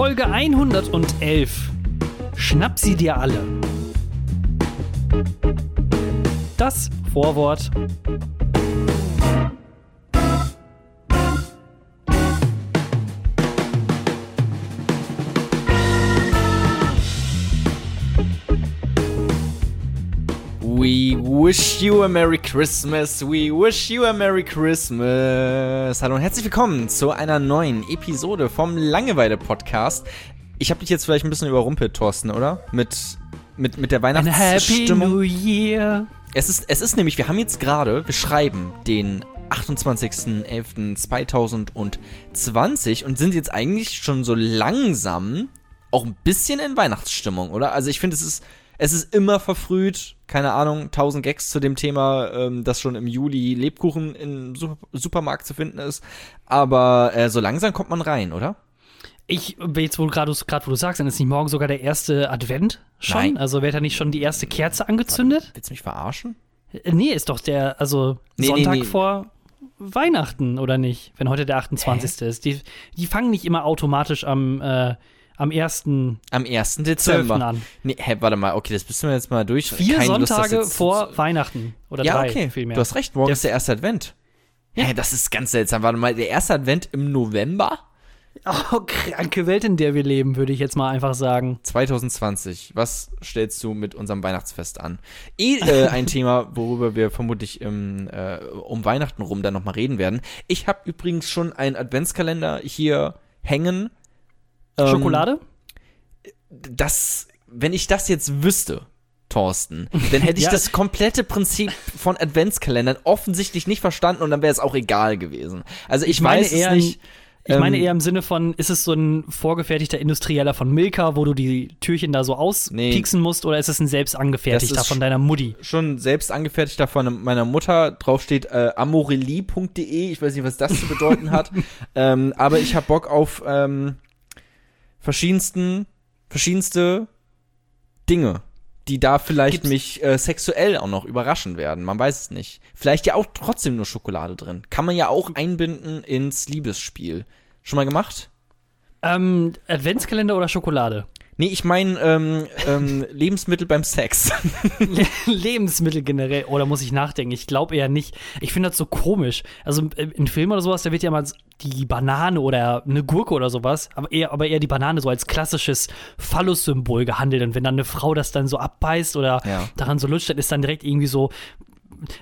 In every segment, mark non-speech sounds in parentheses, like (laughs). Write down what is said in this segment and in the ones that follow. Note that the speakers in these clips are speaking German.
Folge 111. Schnapp sie dir alle. Das Vorwort. Wish you a Merry Christmas. We wish you a Merry Christmas. Hallo und herzlich willkommen zu einer neuen Episode vom Langeweile-Podcast. Ich habe dich jetzt vielleicht ein bisschen überrumpelt, Thorsten, oder? Mit, mit, mit der Ein Happy Weihnachtsstimmung. New Year. Es ist, es ist nämlich, wir haben jetzt gerade, wir schreiben den 28.11.2020 und sind jetzt eigentlich schon so langsam auch ein bisschen in Weihnachtsstimmung, oder? Also ich finde, es ist, es ist immer verfrüht, keine Ahnung, 1000 Gags zu dem Thema, ähm, dass schon im Juli Lebkuchen im Super Supermarkt zu finden ist. Aber äh, so langsam kommt man rein, oder? Ich, jetzt wo du gerade wo du sagst, dann ist nicht morgen sogar der erste Advent schon? Nein. Also wird da nicht schon die erste Kerze angezündet? Willst du mich verarschen? Äh, Nee, ist doch der, also Nee, nee, Sonntag nee. vor Weihnachten, oder nicht? Wenn heute der 28. ist. Die, die fangen nicht immer automatisch am, äh, am 1. Am 1. Dezember. an. Nee, hä, warte mal, okay, das müssen wir jetzt mal durch. Vier Keine Lust, Sonntage jetzt vor Weihnachten. Oder Ja, drei okay. vielmehr. Du hast recht, morgen Der- ist der erste Advent. Ja. Hä, das ist ganz seltsam. Warte mal, der erste Advent im November Oh, kranke Welt, in der wir leben, würde ich jetzt mal einfach sagen. 2020. Was stellst du mit unserem Weihnachtsfest an? Eh äh, (laughs) ein Thema, worüber wir vermutlich im, äh, um Weihnachten rum dann nochmal reden werden. Ich habe übrigens schon einen Adventskalender hier hängen. Ähm, Schokolade? das, wenn ich das jetzt wüsste, Thorsten, dann hätte ich (laughs) Ja. das komplette Prinzip von Adventskalendern offensichtlich nicht verstanden und dann wäre es auch egal gewesen. Also ich, Ich meine weiß eher es nicht. Ich meine ähm, eher im Sinne von, ist es so ein vorgefertigter Industrieller von Milka, wo du die Türchen da so auspieksen musst, oder ist es ein selbst angefertigter von deiner Mutti? schon selbst angefertigter von meiner Mutter. Drauf steht äh, amorelie.de. Ich weiß nicht, was das zu bedeuten hat. (laughs) ähm, aber ich habe Bock auf ähm, verschiedensten, verschiedenste Dinge, die da vielleicht Gibt's- mich äh, sexuell auch noch überraschen werden. Man weiß es nicht. Vielleicht ja auch trotzdem nur Schokolade drin. Kann man ja auch einbinden ins Liebesspiel. Schon mal gemacht? Ähm, Adventskalender oder Schokolade? Nee, ich meine ähm, ähm, (laughs) Lebensmittel beim Sex. Le- (laughs) Lebensmittel generell. Oder muss ich nachdenken? Ich glaube eher nicht. Ich finde das so komisch. Also äh, in Filmen oder sowas, da wird ja mal die Banane oder eine Gurke oder sowas, aber eher, aber eher die Banane so als klassisches Phallus-Symbol gehandelt. Und wenn dann eine Frau das dann so abbeißt oder Ja. daran so lutscht, dann ist dann direkt irgendwie so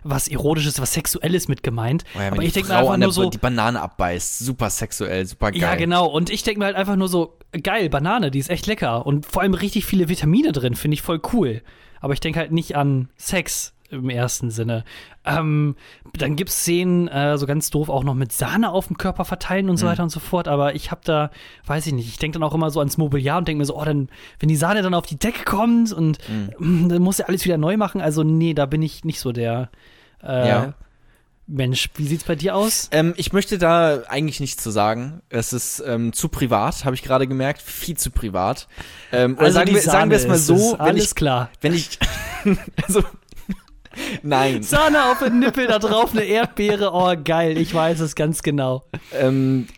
was Erotisches, was Sexuelles mit gemeint. Oh ja, aber ich denke mir einfach an nur so, die Banane abbeißt. Super sexuell, super geil. ja, genau. Und ich denke mir halt einfach nur so, geil, Banane, die ist echt lecker. Und vor allem richtig viele Vitamine drin, finde ich voll cool. Aber ich denke halt nicht an Sex im ersten Sinne. Ähm, dann gibt es Szenen, äh, so ganz doof, auch noch mit Sahne auf dem Körper verteilen und Mhm. so weiter und so fort. Aber ich habe da, weiß ich nicht, ich denke dann auch immer so ans Mobiliar und denke mir so, oh, dann, wenn die Sahne dann auf die Decke kommt und Mhm. mm, dann muss ja alles wieder neu machen. Also, nee, da bin ich nicht so der äh, Ja. Mensch. Wie sieht's bei dir aus? Ähm, ich möchte da eigentlich nichts zu sagen. Es ist ähm, zu privat, habe ich gerade gemerkt. Viel zu privat. Ähm, oder sagen, wir, sagen wir es mal so, wenn alles ich, klar. wenn ich, (laughs) also, nein. Sahne auf den Nippel, da drauf eine Erdbeere. Oh, geil, ich weiß es ganz genau. ähm,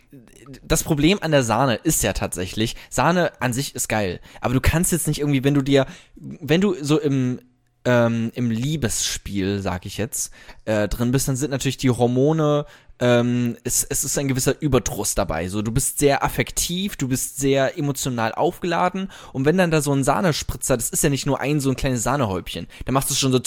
das Problem an der Sahne ist ja tatsächlich, Sahne an sich ist geil, aber du kannst jetzt nicht irgendwie, wenn du dir, wenn du so im ähm, im Liebesspiel, sag ich jetzt, äh, drin bist, dann sind natürlich die Hormone, ähm, es, es ist ein gewisser Überdruss dabei. So, du bist sehr affektiv, du bist sehr emotional aufgeladen und wenn dann da so ein Sahnespritzer, das ist ja nicht nur ein so ein kleines Sahnehäubchen, dann machst du schon so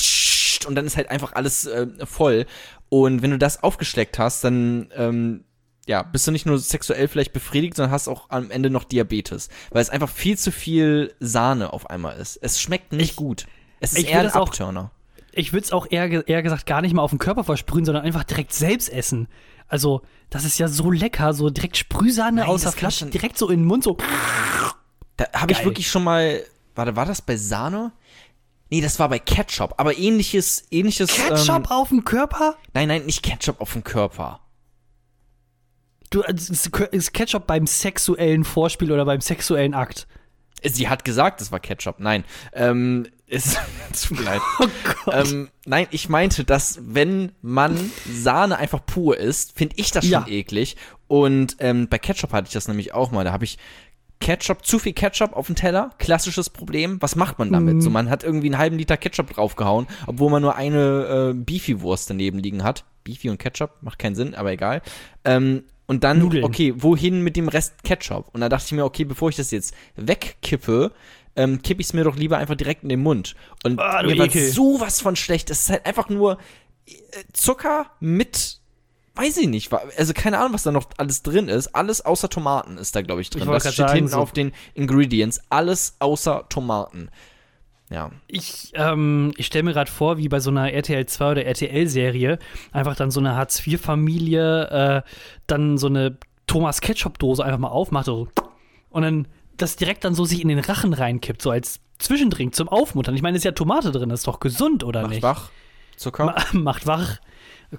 tscht und dann ist halt einfach alles äh, voll. Und wenn du das aufgeschleckt hast, dann ähm, ja, bist du nicht nur sexuell vielleicht befriedigt, sondern hast auch am Ende noch Diabetes, weil es einfach viel zu viel Sahne auf einmal ist. Es schmeckt nicht Ich- gut. Es ist ich eher ein Abturner. Ich würde es auch eher, eher gesagt gar nicht mal auf den Körper versprühen, sondern einfach direkt selbst essen. Also, das ist ja so lecker, so direkt Sprühsahne Nein, aus der Flasche, direkt so in den Mund, so. Da habe ich wirklich schon mal, warte, war das bei Sahne? Nee, das war bei Ketchup, aber ähnliches, ähnliches. Ketchup Ähm, auf dem Körper? nein, nein, nicht Ketchup auf dem Körper. Du, äh, ist ist Ketchup beim sexuellen Vorspiel oder beim sexuellen Akt? Sie hat gesagt, es war Ketchup. Nein, ähm, (laughs) es tut mir leid. Oh Gott. Ähm, nein, ich meinte, dass wenn man Sahne einfach pur isst, finde ich das schon Ja. eklig. Und ähm, bei Ketchup hatte ich das nämlich auch mal. Da habe ich Ketchup, zu viel Ketchup auf dem Teller, klassisches Problem. Was macht man damit? Mhm. So, man hat irgendwie einen halben Liter Ketchup draufgehauen, obwohl man nur eine äh, Beefy-Wurst daneben liegen hat. Beefy und Ketchup macht keinen Sinn, aber egal. Ähm, und dann, Nudeln. okay, wohin mit dem Rest Ketchup? Und da dachte ich mir, okay, bevor ich das jetzt wegkippe, ähm, kippe ich es mir doch lieber einfach direkt in den Mund. Und du mir war Ekel. sowas von schlecht. Es ist halt einfach nur äh, Zucker mit, weiß ich nicht, also keine Ahnung, was da noch alles drin ist. Alles außer Tomaten ist da, glaube ich, drin. Ich das steht sagen, hinten so- auf den Ingredients. Alles außer Tomaten. Ja. Ich, ähm, ich stelle mir gerade vor, wie bei so einer RTL 2 oder RTL-Serie, einfach dann so eine Hartz-IV-Familie äh, dann so eine Thomas Ketchup-Dose einfach mal aufmacht so, und dann das direkt dann so sich in den Rachen reinkippt, so als Zwischendrink zum Aufmuttern. Ich meine, ist ja Tomate drin, das ist doch gesund, oder Macht nicht? wach. Zucker. Ma (laughs) macht wach.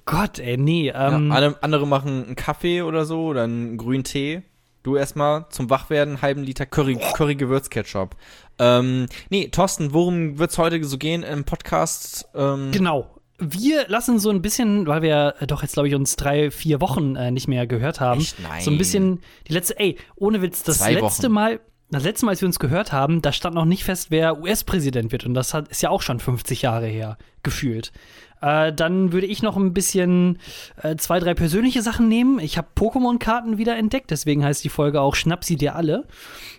Gott, ey, nee. Ähm, ja, andere, andere machen einen Kaffee oder so oder einen grünen Tee. Du erstmal zum Wachwerden einen halben Liter Curry, Curry Gewürzketchup. Ähm, nee, Thorsten, worum wird's heute so gehen im Podcast? Ähm, Genau. Wir lassen so ein bisschen, weil wir äh, doch jetzt, glaube ich, uns drei, vier Wochen äh, nicht mehr gehört haben, Echt? Nein. so ein bisschen die letzte, ey, ohne Witz, das Zwei letzte Wochen. Mal, das letzte Mal, als wir uns gehört haben, da stand noch nicht fest, wer US-Präsident wird. Und das hat, ist ja auch schon 50 Jahre her, gefühlt. Äh, dann würde ich noch ein bisschen äh, zwei, drei persönliche Sachen nehmen. Ich habe Pokémon-Karten wieder entdeckt, deswegen heißt die Folge auch Schnapp sie dir alle.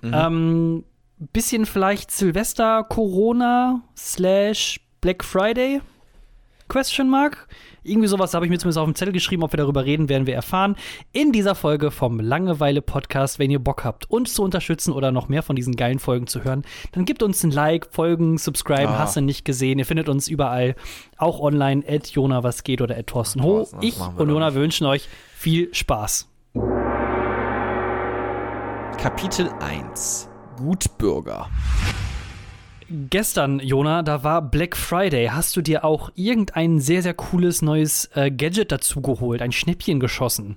Mhm. Ähm, bisschen vielleicht Silvester, Corona, slash Black Friday, Question Mark. Irgendwie sowas habe ich mir zumindest auf dem Zettel geschrieben. Ob wir darüber reden, werden wir erfahren. In dieser Folge vom Langeweile-Podcast. Wenn ihr Bock habt, uns zu unterstützen oder noch mehr von diesen geilen Folgen zu hören, dann gebt uns ein Like, Folgen, Subscribe, Ah. hast du nicht gesehen. Ihr findet uns überall, auch online, at Jona was geht oder at Thorsten Ho. Ich und Jona wünschen euch viel Spaß. Kapitel 1. Gutbürger. Gestern, Jona, da war Black Friday. Hast du dir auch irgendein sehr, sehr cooles neues äh, Gadget dazu geholt, ein Schnäppchen geschossen?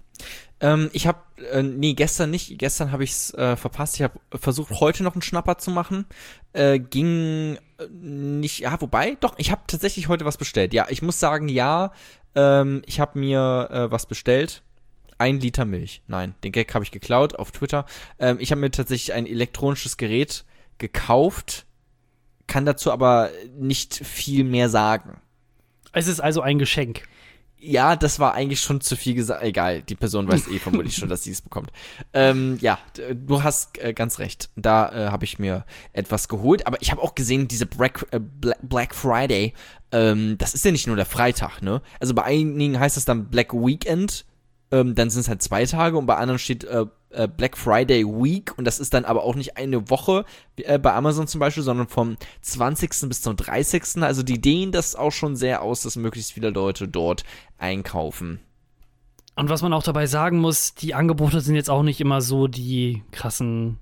Ähm, ich habe, äh, nee, gestern nicht. Gestern habe ich's äh, verpasst. Ich habe versucht, heute noch einen Schnapper zu machen. Äh, ging äh, nicht, ja, wobei, doch, ich habe tatsächlich heute was bestellt. Ja, ich muss sagen, ja, ähm, ich habe mir äh, was bestellt. Ein Liter Milch. Nein, den Gag habe ich geklaut auf Twitter. Ähm, ich habe mir tatsächlich ein elektronisches Gerät gekauft, kann dazu aber nicht viel mehr sagen. Es ist also ein Geschenk. Ja, das war eigentlich schon zu viel gesagt. Egal, die Person weiß eh vermutlich schon, dass sie es bekommt. Ähm, ja, d- du hast äh, ganz recht. Da äh, habe ich mir etwas geholt. Aber ich habe auch gesehen, diese Black, äh, Bla- Black Friday, ähm, das ist ja nicht nur der Freitag, ne? Also bei einigen heißt es dann Black Weekend. Ähm, dann sind es halt zwei Tage und bei anderen steht äh, äh, Black Friday Week und das ist dann aber auch nicht eine Woche äh, bei Amazon zum Beispiel, sondern vom 20. bis zum 30. Also die dehnen das auch schon sehr aus, dass möglichst viele Leute dort einkaufen. Und was man auch dabei sagen muss, die Angebote sind jetzt auch nicht immer so die krassen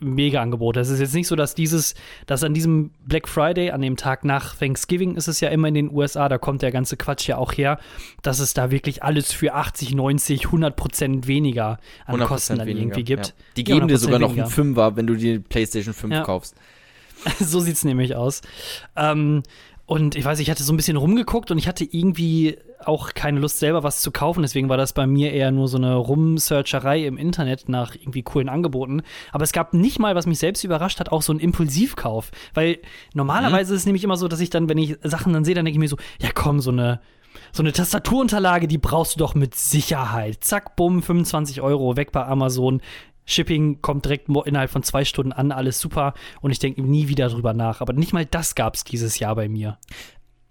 Mega-Angebote. Es ist jetzt nicht so, dass dieses, dass an diesem Black Friday, an dem Tag nach Thanksgiving, ist es ja immer in den USA, da kommt der ganze Quatsch ja auch her, dass es da wirklich alles für 80, 90, 100 Prozent weniger an 100% Kosten dann weniger, irgendwie gibt. Ja. Die geben dir 100% sogar noch weniger. einen Fünfer, wenn du die PlayStation 5 Ja. kaufst. (laughs) so sieht's nämlich aus. Ähm, und ich weiß, ich hatte so ein bisschen rumgeguckt und ich hatte irgendwie auch keine Lust, selber was zu kaufen. Deswegen war das bei mir eher nur so eine Rumsearcherei im Internet nach irgendwie coolen Angeboten. Aber es gab nicht mal, was mich selbst überrascht hat, auch so einen Impulsivkauf. Weil normalerweise ist es nämlich immer so, dass ich dann, wenn ich Sachen dann sehe, dann denke ich mir so, ja komm, so eine. So eine Tastaturunterlage, die brauchst du doch mit Sicherheit. Zack, bumm, 25 Euro, weg bei Amazon. Shipping kommt direkt innerhalb von zwei Stunden an, alles super. Und ich denke nie wieder drüber nach. Aber nicht mal das gab es dieses Jahr bei mir.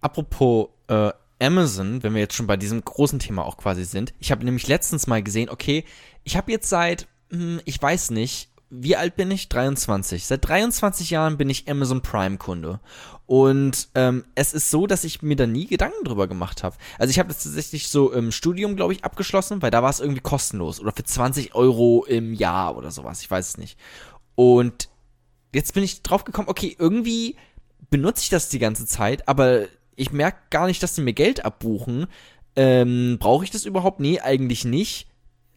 Apropos äh, Amazon, wenn wir jetzt schon bei diesem großen Thema auch quasi sind. Ich habe nämlich letztens mal gesehen, okay, ich habe jetzt seit, hm, ich weiß nicht, wie alt bin ich? 23. Seit 23 Jahren bin ich Amazon Prime-Kunde. Und ähm, es ist so, dass ich mir da nie Gedanken drüber gemacht habe. Also ich habe das tatsächlich so im Studium, glaube ich, abgeschlossen, weil da war es irgendwie kostenlos oder für 20 Euro im Jahr oder sowas. Ich weiß es nicht. Und jetzt bin ich drauf gekommen, okay, irgendwie benutze ich das die ganze Zeit, aber ich merke gar nicht, dass sie mir Geld abbuchen. Ähm, Brauche ich das überhaupt? Nee, eigentlich nicht.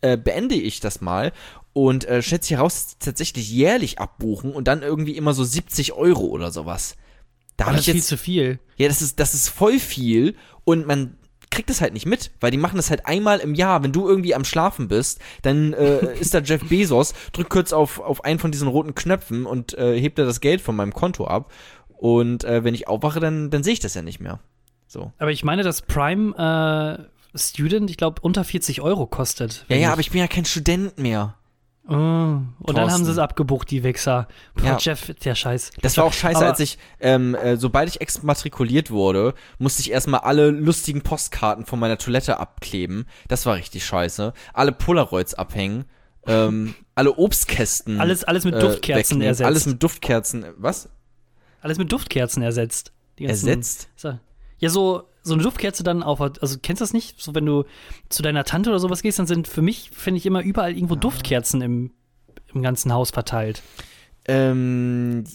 Äh, beende ich das mal und äh, stellt sich heraus, dass die tatsächlich jährlich abbuchen und dann irgendwie immer so 70 Euro oder sowas. Da das ist viel jetzt zu viel. ja, das ist, das ist voll viel und man, krieg das halt nicht mit, weil die machen das halt einmal im Jahr. Wenn du irgendwie am Schlafen bist, dann äh, ist da Jeff Bezos, drückt kurz auf, auf einen von diesen roten Knöpfen und äh, hebt er das Geld von meinem Konto ab. Und äh, wenn ich aufwache, dann, dann sehe ich das ja nicht mehr. So. Aber ich meine, dass Prime äh, Student, ich glaube, unter 40 Euro kostet. Ja, ja, aber ich bin ja kein Student mehr. Oh, und dann haben Thorsten. sie es abgebucht, die Wichser. Boah, Ja. Jeff, der Scheiß. Das war auch scheiße, Aber- als ich, ähm, äh, sobald ich exmatrikuliert wurde, musste ich erstmal alle lustigen Postkarten von meiner Toilette abkleben. Das war richtig scheiße. Alle Polaroids abhängen. Ähm, (laughs) alle Obstkästen. Alles, alles mit äh, Duftkerzen wegnehmen. ersetzt. Alles mit Duftkerzen. Was? Alles mit Duftkerzen ersetzt. Die ganzen- Ersetzt? So. Ja, so, so eine Duftkerze dann auf, also kennst du das nicht? So, wenn du zu deiner Tante oder sowas gehst, dann sind für mich, finde ich, immer überall Ah. irgendwo Duftkerzen im, im ganzen Haus verteilt. Ähm, ja,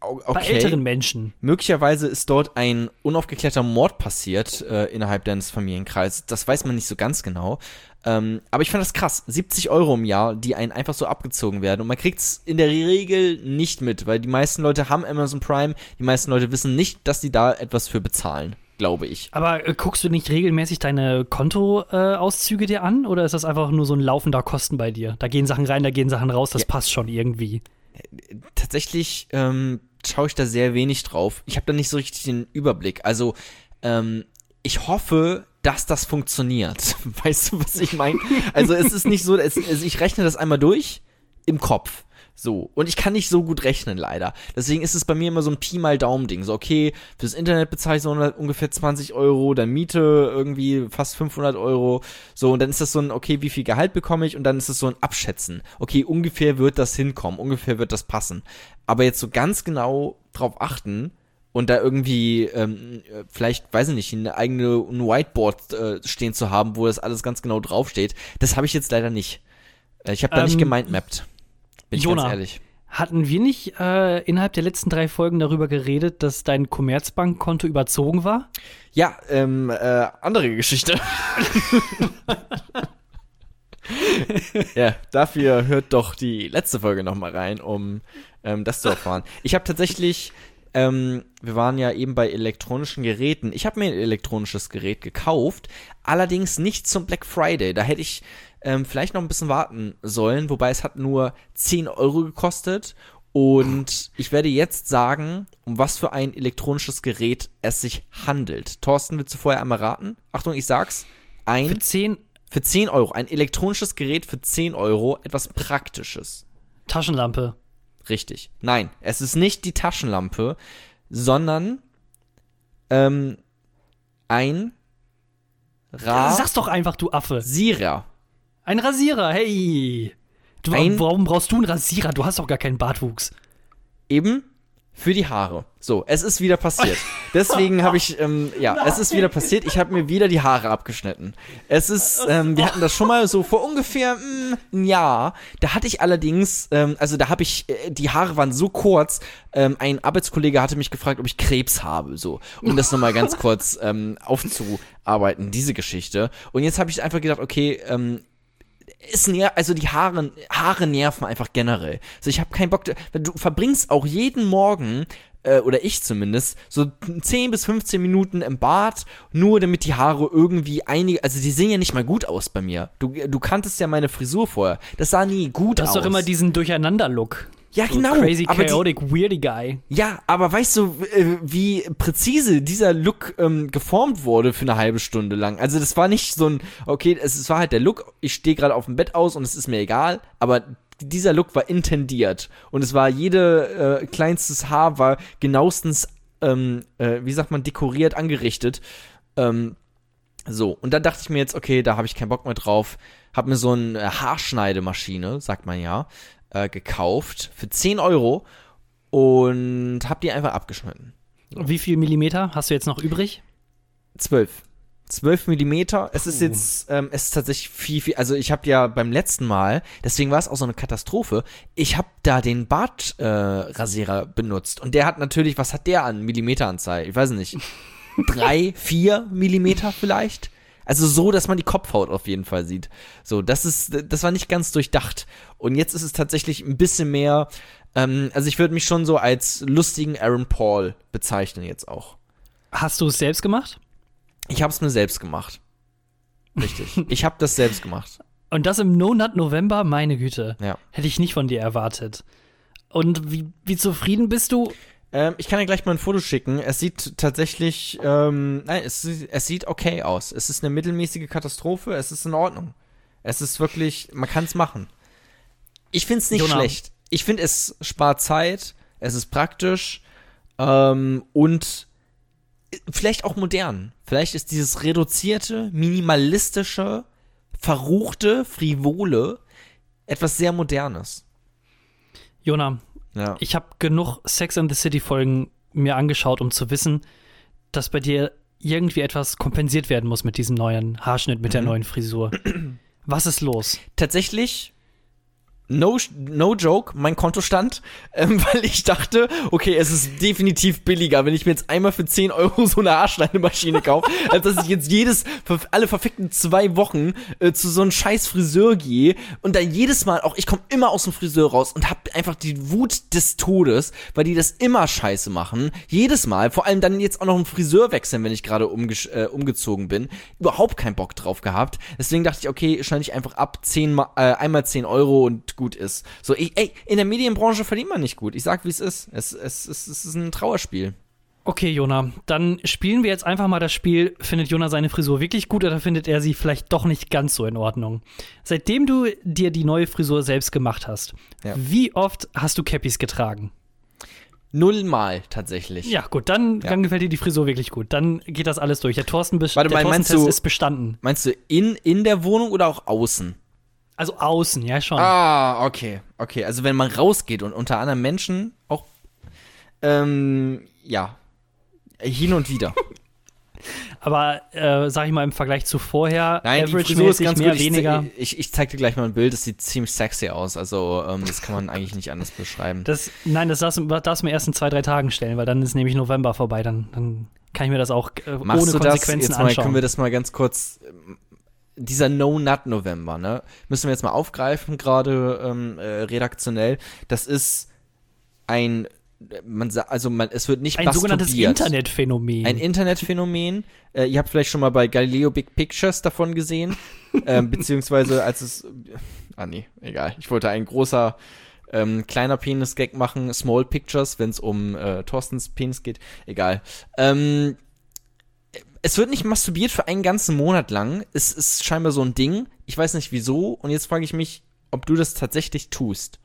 okay. Bei älteren Menschen. Möglicherweise ist dort ein unaufgeklärter Mord passiert äh, innerhalb deines Familienkreises. Das weiß man nicht so ganz genau. Ähm, aber ich fand das krass. 70 Euro im Jahr, die einen einfach so abgezogen werden. Und man kriegt's in der Regel nicht mit, weil die meisten Leute haben Amazon Prime. Die meisten Leute wissen nicht, dass die da etwas für bezahlen, glaube ich. Aber äh, guckst du nicht regelmäßig deine Kontoauszüge äh, dir an? Oder ist das einfach nur so ein laufender Kosten bei dir? Da gehen Sachen rein, da gehen Sachen raus, das Ja. passt schon irgendwie. Tatsächlich ähm, schaue ich da sehr wenig drauf. Ich habe da nicht so richtig den Überblick. Also ähm, ich hoffe, dass das funktioniert. (laughs) Weißt du, was ich meine? Also es ist nicht so, es, es, ich rechne das einmal durch im Kopf. So. Und ich kann nicht so gut rechnen, leider. Deswegen ist es bei mir immer so ein Pi mal Daumen-Ding. So, okay, fürs Internet bezahle ich so ungefähr 20 Euro, dann Miete irgendwie fast 500 Euro. So, und dann ist das so ein, okay, wie viel Gehalt bekomme ich? Und dann ist es so ein Abschätzen. Okay, ungefähr wird das hinkommen, ungefähr wird das passen. Aber jetzt so ganz genau drauf achten und da irgendwie ähm, äh, vielleicht, weiß ich nicht, eine eigene ein Whiteboard äh, stehen zu haben, wo das alles ganz genau draufsteht, das habe ich jetzt leider nicht. Äh, Ich habe da nicht Ähm, Bin ich Jona. ganz ehrlich. Hatten wir nicht äh, innerhalb der letzten drei Folgen darüber geredet, dass dein Commerzbankkonto überzogen war? Ja, ähm, äh, andere Geschichte. (laughs) ja, dafür hört doch die letzte Folge nochmal rein, um ähm, das zu erfahren. Ich habe tatsächlich, ähm, wir waren ja eben bei elektronischen Geräten. Ich habe mir ein elektronisches Gerät gekauft, allerdings nicht zum Black Friday. Da hätte ich ähm, vielleicht noch ein bisschen warten sollen, wobei es hat nur 10 Euro gekostet. Und ich werde jetzt sagen, um was für ein elektronisches Gerät es sich handelt. Thorsten, willst du vorher einmal raten? Achtung, ich sag's. Für Ein, 10 für 10 Euro. Ein elektronisches Gerät für 10 Euro. Etwas Praktisches. Taschenlampe. Richtig. Nein, es ist nicht die Taschenlampe, sondern ähm, ein Sag's doch einfach, du Affe. Rasierer. Ein Rasierer, hey. Du, Ein- warum brauchst du einen Rasierer? Du hast doch gar keinen Bartwuchs. Eben für die Haare. So, es ist wieder passiert. Deswegen habe ich, ähm, ja, (laughs) es ist wieder passiert. Ich habe mir wieder die Haare abgeschnitten. Es ist, ähm, wir hatten das schon mal so vor ungefähr mm, ein Jahr. Da hatte ich allerdings, ähm, also da habe ich, äh, die Haare waren so kurz. Ähm, ein Arbeitskollege hatte mich gefragt, ob ich Krebs habe. So, um das nochmal ganz (laughs) kurz ähm, aufzuarbeiten, diese Geschichte. Und jetzt habe ich einfach gedacht, okay, ähm, ist ner also die Haare, Haare nerven einfach generell. Also ich habe keinen Bock, du verbringst auch jeden Morgen, äh, oder ich zumindest, so 10 bis 15 Minuten im Bad, nur damit die Haare irgendwie einige, also die sehen ja nicht mal gut aus bei mir. Du, du kanntest ja meine Frisur vorher. Das sah nie gut aus. ist doch immer diesen Durcheinander-Look. Ja, So genau. Crazy, aber die- chaotic, weirdy guy. Ja, aber weißt du, äh, wie präzise dieser Look ähm, geformt wurde für eine halbe Stunde lang? Also das war nicht so ein, okay, es, es war halt der Look, ich stehe gerade auf dem Bett aus und es ist mir egal, aber dieser Look war intendiert und es war jede äh, kleinstes Haar war genauestens, ähm, äh, wie sagt man, dekoriert, angerichtet. Ähm, so, und dann dachte ich mir jetzt, okay, da habe ich keinen Bock mehr drauf. Hab mir so eine Haarschneidemaschine, sagt man ja, äh, gekauft für 10 Euro und hab die einfach abgeschnitten. Wie viel Millimeter hast du jetzt noch übrig? 12. 12 Millimeter. Es ist jetzt, ähm, es ist tatsächlich viel, viel, also ich habe ja beim letzten Mal, deswegen war es auch so eine Katastrophe, ich habe da den Bartrasierer äh, Rasierer benutzt und der hat natürlich, was hat der an Millimeteranzahl? Ich weiß nicht, (laughs) drei, vier Millimeter vielleicht? Also so, dass man die Kopfhaut auf jeden Fall sieht. So, das ist, das war nicht ganz durchdacht. Und jetzt ist es tatsächlich ein bisschen mehr, ähm, also ich würde mich schon so als lustigen Aaron Paul bezeichnen jetzt auch. Hast du es selbst gemacht? Ich habe es mir selbst gemacht. Richtig. (laughs) ich habe das selbst gemacht. Und das im No-Nut November, meine Güte. Ja. Hätte ich nicht von dir erwartet. Und wie, wie zufrieden bist du? Ähm, ich kann dir gleich mal ein Foto schicken. Es sieht tatsächlich, ähm, nein, es, sieht- es sieht okay aus. Es ist eine mittelmäßige Katastrophe. Es ist in Ordnung. Es ist wirklich, man kann es machen. Ich finde es nicht Jonah. schlecht. Ich finde, es spart Zeit. Es ist praktisch. Ähm, und vielleicht auch modern. Vielleicht ist dieses reduzierte, minimalistische, verruchte, frivole etwas sehr Modernes. Jona, Ja. ich habe genug Sex and the City Folgen mir angeschaut, um zu wissen, dass bei dir irgendwie etwas kompensiert werden muss mit diesem neuen Haarschnitt, mit der Mhm. neuen Frisur. Was ist los? tatsächlich no, no joke, mein Kontostand, (laughs) ähm, weil ich dachte, okay, es ist definitiv billiger, wenn ich mir jetzt einmal für 10 Euro (laughs) so eine Haarschneidemaschine kaufe, (laughs) als dass ich jetzt jedes, alle verfickten zwei Wochen äh, zu so einem scheiß Friseur gehe und dann jedes Mal, auch ich komme immer aus dem Friseur raus und hab einfach die Wut des Todes, weil die das immer scheiße machen, jedes Mal, vor allem dann jetzt auch noch einen Friseur wechseln, wenn ich gerade umgesch- äh, umgezogen bin, überhaupt keinen Bock drauf gehabt, deswegen dachte ich, okay, schneide ich einfach ab, 10 mal, äh, einmal 10 Euro und gut ist. So, ich, ey, in der Medienbranche verdient man nicht gut. Ich sag, wie es ist. Es, es, es, es ist ein Trauerspiel. Okay, Jona, dann spielen wir jetzt einfach mal das Spiel. Findet Jona seine Frisur wirklich gut oder findet er sie vielleicht doch nicht ganz so in Ordnung? Seitdem du dir die neue Frisur selbst gemacht hast, Ja. wie oft hast du Cappies getragen? Nullmal tatsächlich. Ja, gut, dann, Ja. dann gefällt dir die Frisur wirklich gut. Dann geht das alles durch. Der Thorsten Warte der du- ist bestanden. Meinst du in, in der Wohnung oder auch außen? Also außen, ja schon. Ah, okay. Okay, also wenn man rausgeht und unter anderen Menschen auch, ähm, ja, hin und wieder. (laughs) Aber äh, sag ich mal im Vergleich zu vorher, Nein, die Frisur ist ganz mehr, gut. Ich, weniger. ich, ich zeig dir gleich mal ein Bild, das sieht ziemlich sexy aus. Also, ähm, das kann man eigentlich nicht anders beschreiben. Das, nein, das darfst, du- darfst du mir erst in zwei, drei Tagen stellen, weil dann ist nämlich November vorbei. Dann, dann kann ich mir das auch äh, Machst ohne du das Konsequenzen jetzt mal, anschauen. können wir das mal ganz kurz, dieser No-Nut-November, ne, müssen wir jetzt mal aufgreifen, gerade ähm, äh, redaktionell. Das ist ein, man also man, es wird nicht Ein sogenanntes. Internetphänomen. Ein Internetphänomen. Äh, ihr habt vielleicht schon mal bei Galileo Big Pictures davon gesehen. (laughs) ähm, beziehungsweise als es. Ah, nee, egal. Ich wollte ein großer, ähm, kleiner Penis-Gag machen. Small Pictures, wenn es um äh, Thorstens Penis geht. Egal. Ähm, es wird nicht masturbiert für einen ganzen Monat lang. Es ist scheinbar so ein Ding. Ich weiß nicht wieso. Und jetzt frage ich mich, ob du das tatsächlich tust.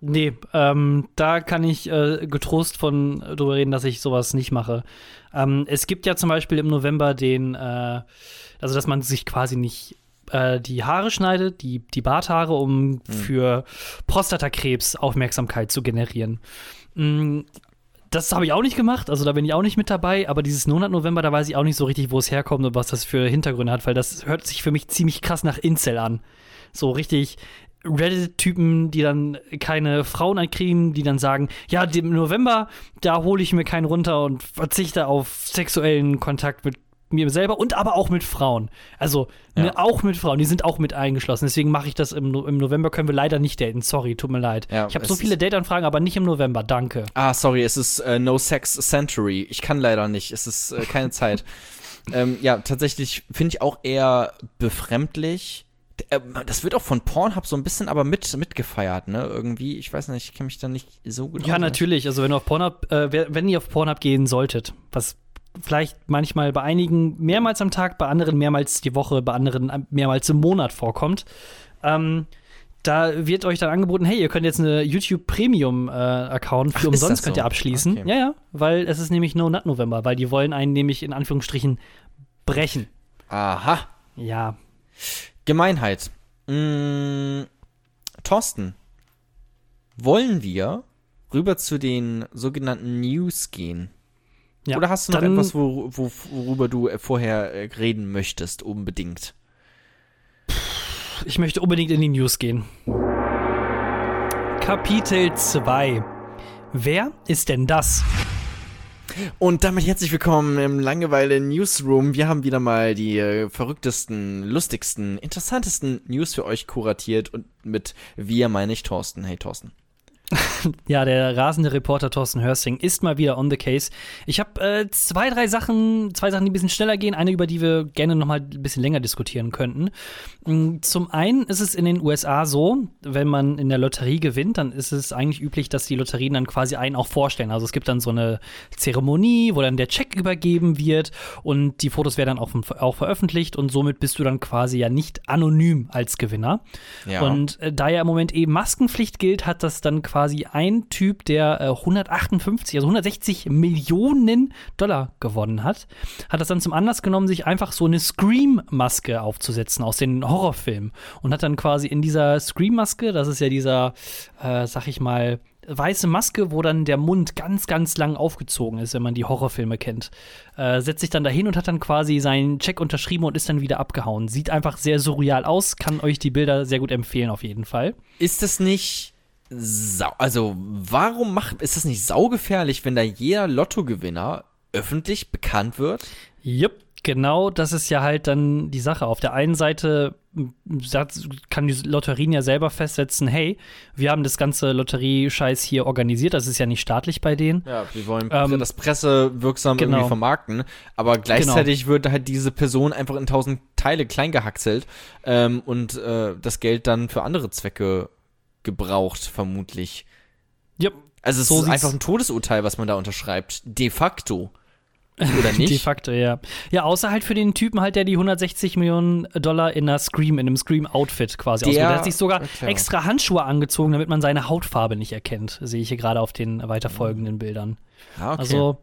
Nee, ähm, da kann ich äh, getrost von drüber reden, dass ich sowas nicht mache. Ähm, es gibt ja zum Beispiel im November den, äh, also dass man sich quasi nicht äh, die Haare schneidet, die, die Barthaare, um für Prostatakrebs Aufmerksamkeit zu generieren. Mm, das habe ich auch nicht gemacht, also da bin ich auch nicht mit dabei, aber dieses Monat November, da weiß ich auch nicht so richtig, wo es herkommt und was das für Hintergründe hat, weil das hört sich für mich ziemlich krass nach Incel an. So richtig Reddit-Typen, die dann keine Frauen ankriegen, die dann sagen, ja, im November, da hole ich mir keinen runter und verzichte auf sexuellen Kontakt mit mir selber und aber auch mit Frauen. Also Ja. ne, auch mit Frauen, die sind auch mit eingeschlossen. Deswegen mache ich das im, No- im November, können wir leider nicht daten. Sorry, tut mir leid. Ja, ich habe so viele Date-Anfragen, aber nicht im November, danke. Ah, sorry, es ist äh, No Sex Century. Ich kann leider nicht. Es ist äh, keine Zeit. (laughs) ähm, ja, tatsächlich finde ich auch eher befremdlich. Äh, Das wird auch von Pornhub so ein bisschen aber mit mitgefeiert, ne? Irgendwie, ich weiß nicht, ich kenne mich da nicht so gut Ja, aus. natürlich. Also wenn du auf Pornhub, äh, wenn ihr auf Pornhub gehen solltet, was vielleicht manchmal bei einigen mehrmals am Tag, bei anderen mehrmals die Woche, bei anderen mehrmals im Monat vorkommt, ähm, da wird euch dann angeboten, hey, ihr könnt jetzt eine YouTube Premium äh, Account Ach, für ist umsonst das könnt so? ihr abschließen. Okay. Ja, ja, weil es ist nämlich No Nut November, weil die wollen einen nämlich in Anführungsstrichen brechen. Aha. Ja, Gemeinheit. Mm, Thorsten, wollen wir rüber zu den sogenannten News gehen? Ja. Oder hast du noch etwas, wo, wo, worüber du äh, vorher äh, reden möchtest, unbedingt? Ich möchte unbedingt in die News gehen. Kapitel 2. Wer ist denn das? Und damit herzlich willkommen im Langeweile Newsroom. Wir haben wieder mal die äh, verrücktesten, lustigsten, interessantesten News für euch kuratiert und mit wir meine ich Thorsten. Hey Thorsten. (laughs) Ja, der rasende Reporter Thorsten Hörsting ist mal wieder on the case. Ich habe äh, zwei, drei Sachen, zwei Sachen, die ein bisschen schneller gehen, eine, über die wir gerne noch mal ein bisschen länger diskutieren könnten. Mm, zum einen ist es in den USA so, wenn man in der Lotterie gewinnt, dann ist es eigentlich üblich, dass die Lotterien dann quasi einen auch vorstellen. Also es gibt dann so eine Zeremonie, wo dann der Check übergeben wird und die Fotos werden dann auch, auch veröffentlicht und somit bist du dann quasi ja nicht anonym als Gewinner. Ja. Und äh, da ja im Moment eben Maskenpflicht gilt, hat das dann quasi ein Typ, der äh, 158, also 160 Millionen Dollar gewonnen hat, hat das dann zum Anlass genommen, sich einfach so eine Scream-Maske aufzusetzen aus den Horrorfilmen und hat dann quasi in dieser Scream-Maske, das ist ja dieser, äh, sag ich mal, weiße Maske, wo dann der Mund ganz, ganz lang aufgezogen ist, wenn man die Horrorfilme kennt. Äh, setzt sich dann dahin und hat dann quasi seinen Check unterschrieben und ist dann wieder abgehauen. Sieht einfach sehr surreal aus, kann euch die Bilder sehr gut empfehlen, auf jeden Fall. Ist das nicht sau also warum macht ist das nicht saugefährlich, wenn da jeder Lottogewinner öffentlich bekannt wird? Jupp, genau, das ist ja halt dann die Sache. Auf der einen Seite kann die Lotterien ja selber festsetzen, hey, wir haben das ganze Lotteriescheiß hier organisiert, das ist ja nicht staatlich bei denen. Ja, wir wollen ähm, das pressewirksam genau. irgendwie vermarkten, aber gleichzeitig genau. wird halt diese Person einfach in tausend Teile klein gehackselt ähm, und äh, das Geld dann für andere Zwecke gebraucht, vermutlich. Ja. Also es so ist einfach ein Todesurteil, was man da unterschreibt. De facto. (laughs) Oder nicht? De facto, ja. Ja, außer halt für den Typen halt, der die 160 Millionen Dollar in einer Scream, in einem Scream-Outfit quasi der, ausgeht. Der hat sich sogar okay. extra Handschuhe angezogen, damit man seine Hautfarbe nicht erkennt, sehe ich hier gerade auf den weiterfolgenden Bildern. Ah, okay. Also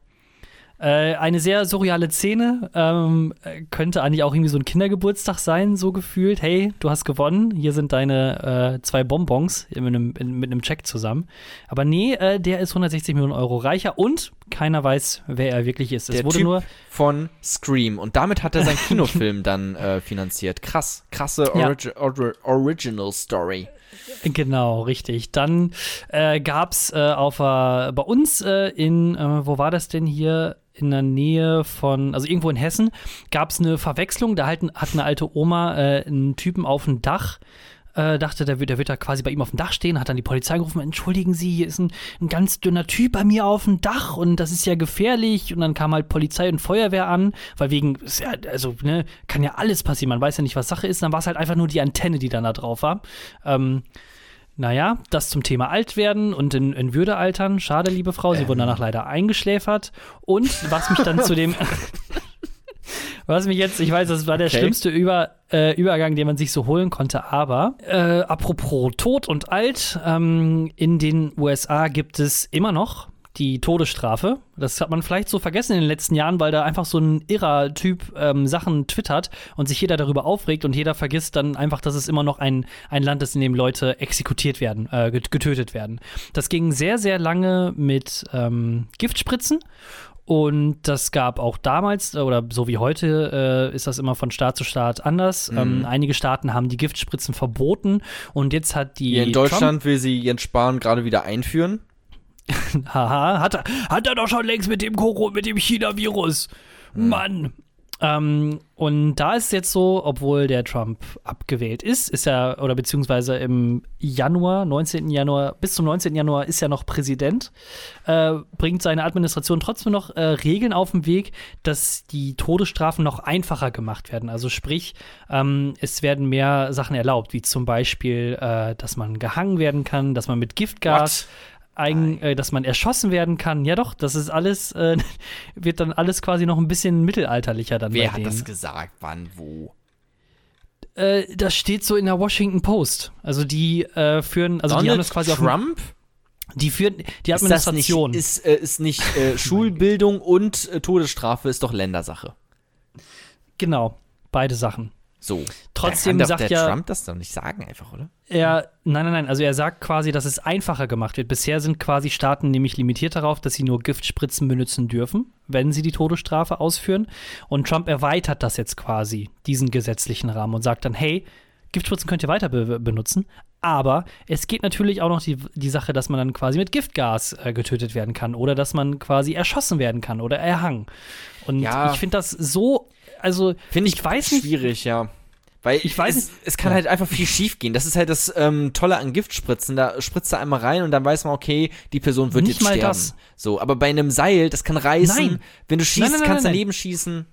äh, eine sehr surreale Szene. Ähm, könnte eigentlich auch irgendwie so ein Kindergeburtstag sein, so gefühlt. Hey, du hast gewonnen. Hier sind deine äh, zwei Bonbons mit einem, mit einem Check zusammen. Aber nee, äh, der ist 160 Millionen Euro reicher und keiner weiß, wer er wirklich ist. Es der wurde typ nur von Scream. Und damit hat er seinen (laughs) Kinofilm dann äh, finanziert. Krass. Krasse Origi ja. Or Original Story. Genau, richtig. Dann äh, gab es äh, auf äh, bei uns äh, in, äh, wo war das denn hier? In der Nähe von, also irgendwo in Hessen, gab es eine Verwechslung. Da halt, hat eine alte Oma äh, einen Typen auf dem Dach äh, dachte, der wird, der wird da quasi bei ihm auf dem Dach stehen, hat dann die Polizei gerufen, entschuldigen Sie, hier ist ein, ein ganz dünner Typ bei mir auf dem Dach und das ist ja gefährlich. Und dann kam halt Polizei und Feuerwehr an, weil wegen, also, ne, kann ja alles passieren, man weiß ja nicht, was Sache ist. Dann war es halt einfach nur die Antenne, die dann da drauf war. Ähm, naja, das zum Thema Altwerden und in, in Würde altern. Schade, liebe Frau, Sie ähm. wurden danach leider eingeschläfert. Und was mich dann zu dem. (laughs) was mich jetzt, ich weiß, das war der okay. schlimmste Über, äh, Übergang, den man sich so holen konnte, aber äh, apropos tot und alt, ähm, in den USA gibt es immer noch die Todesstrafe. Das hat man vielleicht so vergessen in den letzten Jahren, weil da einfach so ein irrer Typ ähm, Sachen twittert und sich jeder darüber aufregt und jeder vergisst dann einfach, dass es immer noch ein, ein Land ist, in dem Leute exekutiert werden, äh, getötet werden. Das ging sehr, sehr lange mit ähm, Giftspritzen und das gab auch damals, oder so wie heute, äh, ist das immer von Staat zu Staat anders. Mhm. Ähm, einige Staaten haben die Giftspritzen verboten und jetzt hat die. Hier in Deutschland Trump will sie Jens Spahn gerade wieder einführen. (laughs) Haha, hat, er, hat er doch schon längst mit dem Koro, mit dem China-Virus. Hm. Mann. Ähm, und da ist es jetzt so, obwohl der Trump abgewählt ist, ist er, oder beziehungsweise im Januar, 19. Januar, bis zum 19. Januar ist er noch Präsident, äh, bringt seine Administration trotzdem noch äh, Regeln auf den Weg, dass die Todesstrafen noch einfacher gemacht werden. Also sprich, ähm, es werden mehr Sachen erlaubt, wie zum Beispiel, äh, dass man gehangen werden kann, dass man mit Giftgas. Eigen, äh, dass man erschossen werden kann. Ja doch, das ist alles, äh, (laughs) wird dann alles quasi noch ein bisschen mittelalterlicher dann. Wer hat das gesagt? Wann, wo? Äh, das steht so in der Washington Post. Also die äh, führen, also Donald die haben das quasi Trump? Die führen die Administration. Ist, das nicht, ist, äh, ist nicht äh, (laughs) Schulbildung und Todesstrafe ist doch Ländersache. Genau, beide Sachen. So. Trotzdem kann sagt der ja. Trump das doch nicht sagen, einfach, oder? Er, nein, nein, nein. Also er sagt quasi, dass es einfacher gemacht wird. Bisher sind quasi Staaten nämlich limitiert darauf, dass sie nur Giftspritzen benutzen dürfen, wenn sie die Todesstrafe ausführen. Und Trump erweitert das jetzt quasi, diesen gesetzlichen Rahmen, und sagt dann, hey, Giftspritzen könnt ihr weiter be benutzen, aber es geht natürlich auch noch die, die Sache, dass man dann quasi mit Giftgas äh, getötet werden kann oder dass man quasi erschossen werden kann oder erhangen. Und ja. ich finde das so, also finde ich, ich weiß nicht, schwierig, ja Weil Ich weiß es, es kann Ja. halt einfach viel schief gehen. Das ist halt das ähm, Tolle an Giftspritzen. Da spritzt er einmal rein und dann weiß man, okay, die Person wird Nicht jetzt mal sterben. das. So, aber bei einem Seil, das kann reißen. Nein. Wenn du schießt, nein, nein, kannst daneben schießen.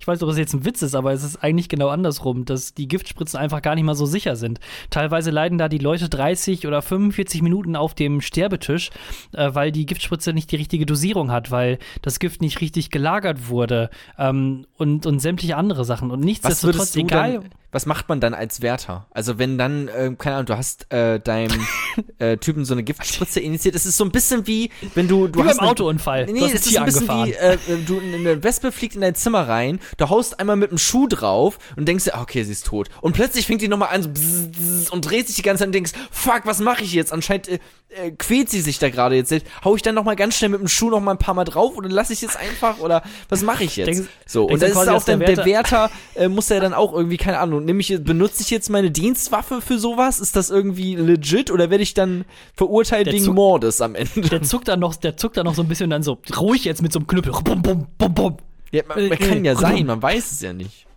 Ich weiß nicht, ob das jetzt ein Witz ist, aber es ist eigentlich genau andersrum, dass die Giftspritzen einfach gar nicht mal so sicher sind. Teilweise leiden da die Leute 30 oder 45 Minuten auf dem Sterbetisch, äh, weil die Giftspritze nicht die richtige Dosierung hat, weil das Gift nicht richtig gelagert wurde ähm, und, und sämtliche andere Sachen. Und nichtsdestotrotz, egal. dann, was macht man dann als Wärter? Also wenn dann, ähm, keine Ahnung, du hast äh, deinem (laughs) äh, Typen so eine Giftspritze initiiert, es ist so ein bisschen wie, wenn du, du Wie hast beim Autounfall. Nee, es ist ein bisschen angefahren. wie, äh, äh, du, eine Wespe fliegt in dein Zimmer rein, du haust einmal mit dem Schuh drauf und denkst dir, ah, okay, sie ist tot. Und plötzlich fängt die nochmal an so bzz, bzz, und dreht sich die ganze Zeit und denkst, fuck, was mache ich jetzt? Anscheinend äh, äh, quält sie sich da gerade jetzt. Hau ich dann nochmal ganz schnell mit dem Schuh nochmal ein paar Mal drauf oder lasse ich jetzt einfach oder was mache ich jetzt? Denkst- so, und das ist auch dann, der Wärter- (laughs) äh, muss ja dann auch irgendwie, keine Ahnung, nämlich benutze ich jetzt meine Dienstwaffe für sowas? Ist das irgendwie legit oder werde ich dann verurteilt Der wegen Mordes am Ende? Der zuckt dann noch, der zuckt dann noch so ein bisschen dann so ruhig jetzt mit so einem Knüppel. Bum, bum, bum, bum. Ja, man, man Äh, kann ja sein, man weiß es ja nicht. (laughs)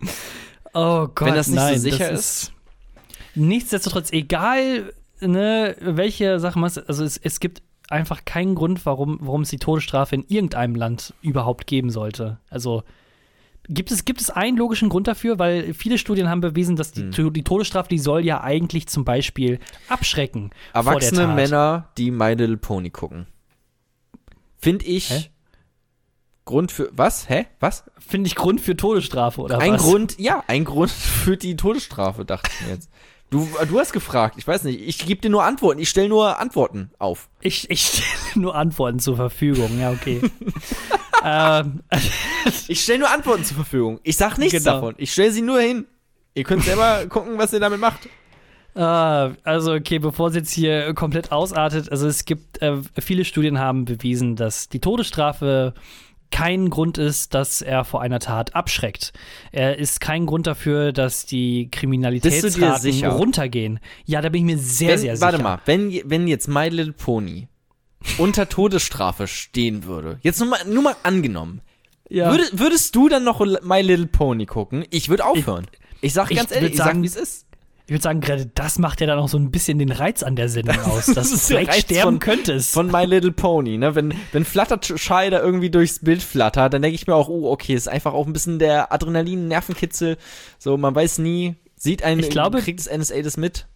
Oh Gott, Wenn das nicht so nein, sicher das ist. Nichtsdestotrotz, egal, ne, welche Sache man, also es, es gibt einfach keinen Grund, warum, warum es die Todesstrafe in irgendeinem Land überhaupt geben sollte. Also gibt es, gibt es einen logischen Grund dafür, weil viele Studien haben bewiesen, dass Hm. die, die Todesstrafe, die soll ja eigentlich zum Beispiel abschrecken. Erwachsene. Männer, die My Little Pony gucken. Finde ich Hä? Grund für was? Hä? Was? Finde ich Grund für Todesstrafe oder ein was? Grund, ja, ein Grund (laughs) für die Todesstrafe, dachte ich mir jetzt. Du, du hast gefragt, ich weiß nicht, ich gebe dir nur Antworten, ich stelle nur Antworten auf. Ich, ich (laughs) stelle nur Antworten zur Verfügung, ja, okay. (laughs) ähm, Ich stelle nur Antworten zur Verfügung. Ich sag nichts Genau. davon. Ich stelle sie nur hin. Ihr könnt selber gucken, was ihr damit macht. Ah, also okay, bevor es jetzt hier komplett ausartet, also es gibt, äh, viele Studien haben bewiesen, dass die Todesstrafe kein Grund ist, dass er vor einer Tat abschreckt. Er ist kein Grund dafür, dass die Kriminalitätsraten runtergehen. Ja, da bin ich mir sehr, wenn, sehr warte sicher. mal, wenn, wenn jetzt My Little Pony unter Todesstrafe stehen würde, jetzt nur mal, nur mal angenommen, Ja. Würde, würdest du dann noch My Little Pony gucken? Ich würde aufhören. Ich, sag ich ganz ehrlich, würd ich sag, sagen- wie es ist. Ich würde sagen, gerade das macht ja dann auch so ein bisschen den Reiz an der Sendung aus, dass das du vielleicht sterben von- könntest. Von My Little Pony, ne? Wenn, wenn Fluttershy da irgendwie durchs Bild flattert, dann denke ich mir auch, oh, okay, ist einfach auch ein bisschen der Adrenalin-Nervenkitzel. So, man weiß nie, sieht ein, Ich glaube- kriegt das NSA das mit?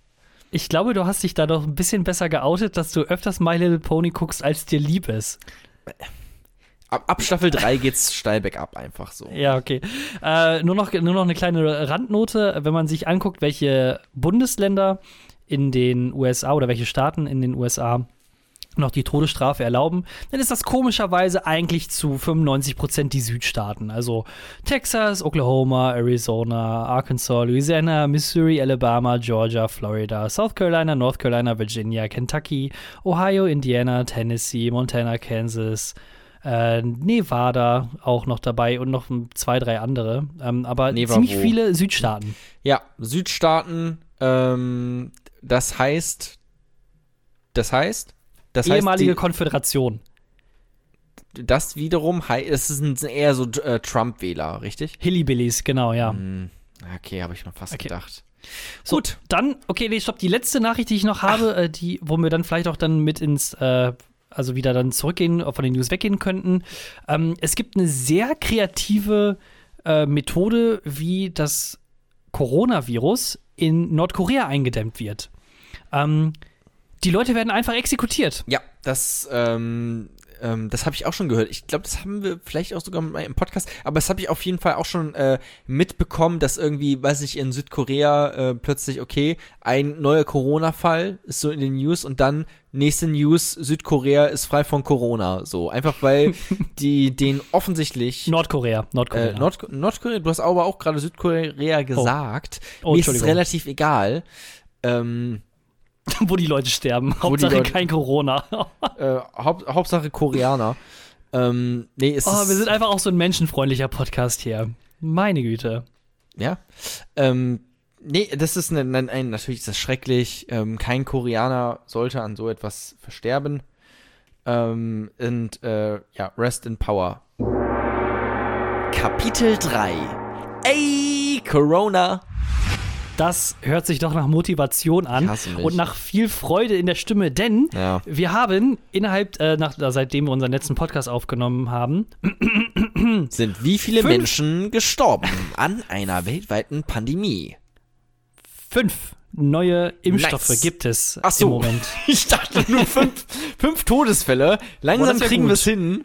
ich glaube, du hast dich da doch ein bisschen besser geoutet, dass du öfters My Little Pony guckst, als dir lieb ist. Ab, ab Staffel 3 geht's steil bergab einfach so. Ja, okay. Äh, nur, noch, nur noch eine kleine Randnote. Wenn man sich anguckt, welche Bundesländer in den USA oder welche Staaten in den USA noch die Todesstrafe erlauben, dann ist das komischerweise eigentlich zu 95% die Südstaaten. Also Texas, Oklahoma, Arizona, Arkansas, Louisiana, Missouri, Alabama, Georgia, Florida, South Carolina, North Carolina, Virginia, Kentucky, Ohio, Indiana, Tennessee, Montana, Kansas, äh, Nevada auch noch dabei und noch zwei, drei andere. Ähm, aber Neva ziemlich viele Südstaaten. Ja, Südstaaten, ähm, das heißt, das heißt, das Ehemalige heißt, Konföderation. die, das wiederum, es sind eher so äh, Trump-Wähler, richtig? Hillbillies, genau, ja. Hm, okay, habe ich mir fast Okay. gedacht. So, Gut. Dann, okay, nee, stopp. Die letzte Nachricht, die ich noch habe, äh, die, wo wir dann vielleicht auch dann mit ins, äh, also wieder dann zurückgehen, äh, von den News weggehen könnten. Ähm, es gibt eine sehr kreative äh, Methode, wie das Coronavirus in Nordkorea eingedämmt wird. Ähm, die Leute werden einfach exekutiert. Ja, das, ähm, ähm, das habe ich auch schon gehört. Ich glaube, das haben wir vielleicht auch sogar im Podcast, aber das habe ich auf jeden Fall auch schon äh, mitbekommen, dass irgendwie, weiß ich, in Südkorea äh, plötzlich, okay, ein neuer Corona-Fall ist so in den News und dann nächste News, Südkorea ist frei von Corona. So, einfach weil (laughs) die den offensichtlich. Nordkorea, Nordkorea. Äh, Nord Nordkorea, du hast aber auch gerade Südkorea gesagt. Oh, Mir ist es relativ egal. Ähm, (laughs) wo die Leute sterben. Hauptsache Leute- kein Corona. (laughs) äh, Haupt, Hauptsache Koreaner. Ähm, nee, es Oh, ist, wir sind einfach auch so ein menschenfreundlicher Podcast hier. Meine Güte. ja. Ähm, nee, das ist ein, ein, ein natürlich ist das schrecklich. Ähm, kein Koreaner sollte an so etwas versterben. Ähm, und äh, ja, Rest in Power. Kapitel 3. Ey, Corona. Das hört sich doch nach Motivation an und nach viel Freude in der Stimme, denn Ja. wir haben innerhalb, äh, nach, seitdem wir unseren letzten Podcast aufgenommen haben, Sind wie viele. Menschen gestorben an einer weltweiten Pandemie? Fünf neue Impfstoffe Nice. gibt es Ach so. im Moment. (laughs) Ich dachte nur fünf, (laughs) fünf Todesfälle. Langsam wär kriegen wir es hin.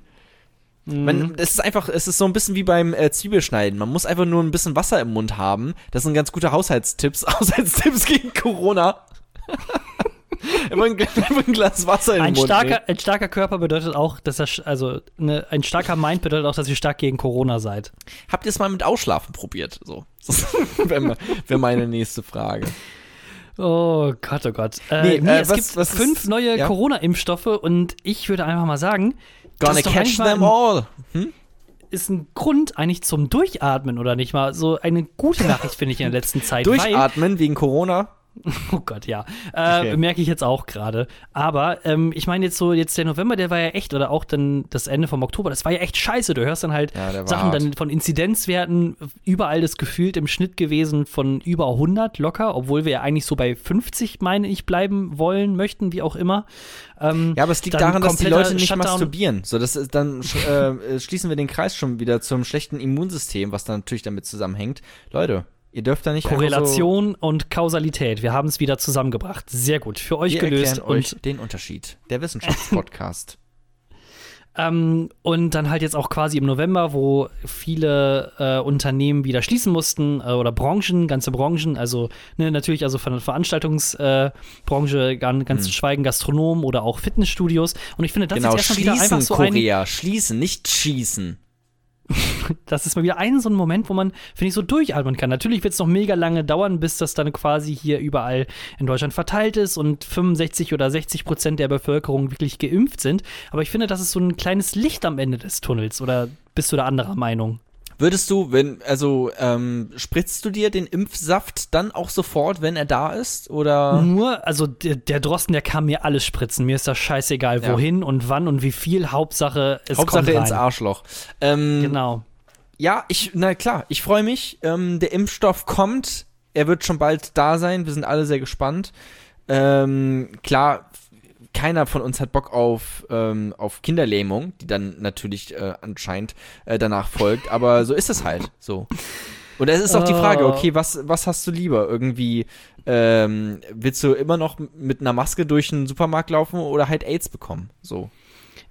Man, es ist einfach, es ist so ein bisschen wie beim äh, Zwiebelschneiden. Man muss einfach nur ein bisschen Wasser im Mund haben. Das sind ganz gute Haushaltstipps. (laughs) Haushaltstipps gegen Corona. Immer, ein, immer (laughs) ein Glas Wasser im Ein Mund. starker, ein starker Körper bedeutet auch, dass er, also ne, ein starker Mind bedeutet auch, dass ihr stark gegen Corona seid. Habt ihr es mal mit Ausschlafen probiert? So. (laughs) Das wäre wär meine nächste Frage. Oh Gott, oh Gott. Äh, Nee, nee, äh, es was- gibt was ist- fünf neue ja? Corona-Impfstoffe und ich würde einfach mal sagen, Gonna ist catch them all. Hm? ist ein Grund eigentlich zum Durchatmen, oder nicht mal? So eine gute Nachricht finde ich in der letzten Zeit. Durchatmen wegen Corona. (laughs) oh Gott, ja. Äh, Okay. Merke ich jetzt auch gerade. Aber ähm, ich meine jetzt so, jetzt der November, der war ja echt, oder auch dann das Ende vom Oktober, das war ja echt scheiße. Du hörst dann halt Ja, Sachen hart. dann von Inzidenzwerten, überall das gefühlt im Schnitt gewesen von über 100 locker, obwohl wir ja eigentlich so bei 50, meine ich, bleiben wollen, möchten, wie auch immer. Ähm, Ja, aber es liegt daran, dass die Leute nicht Shutdown. masturbieren. So, das ist, dann äh, (laughs) schließen wir den Kreis schon wieder zum schlechten Immunsystem, was dann natürlich damit zusammenhängt. Leute, ihr dürft da nicht Korrelation und Kausalität. Wir haben es wieder zusammengebracht. Sehr gut. Für so, euch wir gelöst. erklären euch Und, den Unterschied. Der Wissenschaftspodcast. (laughs) ähm, und dann halt jetzt auch quasi im November, wo viele äh, Unternehmen wieder schließen mussten äh, oder Branchen, ganze Branchen, also ne, natürlich also von der Veranstaltungsbranche, äh, ganz, ganz Hm. schweigen Gastronomen oder auch Fitnessstudios. Und ich finde, das genau, ist erstmal wieder schließen, einfach so ein, Korea. Schließen, nicht schießen. (laughs) das ist mal wieder ein so ein Moment, wo man, finde ich, so durchatmen kann. Natürlich wird es noch mega lange dauern, bis das dann quasi hier überall in Deutschland verteilt ist und 65 oder 60 Prozent der Bevölkerung wirklich geimpft sind. Aber ich finde, das ist so ein kleines Licht am Ende des Tunnels. Oder bist du da anderer Meinung? Würdest du, wenn, also, ähm, spritzt du dir den Impfsaft dann auch sofort, wenn er da ist? Oder? Nur, also der, der Drosten, der kann mir alles spritzen. Mir ist das scheißegal, Ja. wohin und wann und wie viel. Hauptsache, es Hauptsache kommt rein. ins Arschloch. Ähm, Genau. Ja, ich, na klar, ich freue mich. Ähm, der Impfstoff kommt. Er wird schon bald da sein. Wir sind alle sehr gespannt. Ähm, klar, keiner von uns hat Bock auf, ähm, auf Kinderlähmung, die dann natürlich äh, anscheinend äh, danach folgt. Aber so ist es halt. So. Und es ist auch die Frage, okay, was, was hast du lieber? Irgendwie, ähm, willst du immer noch mit einer Maske durch den Supermarkt laufen oder halt AIDS bekommen? So.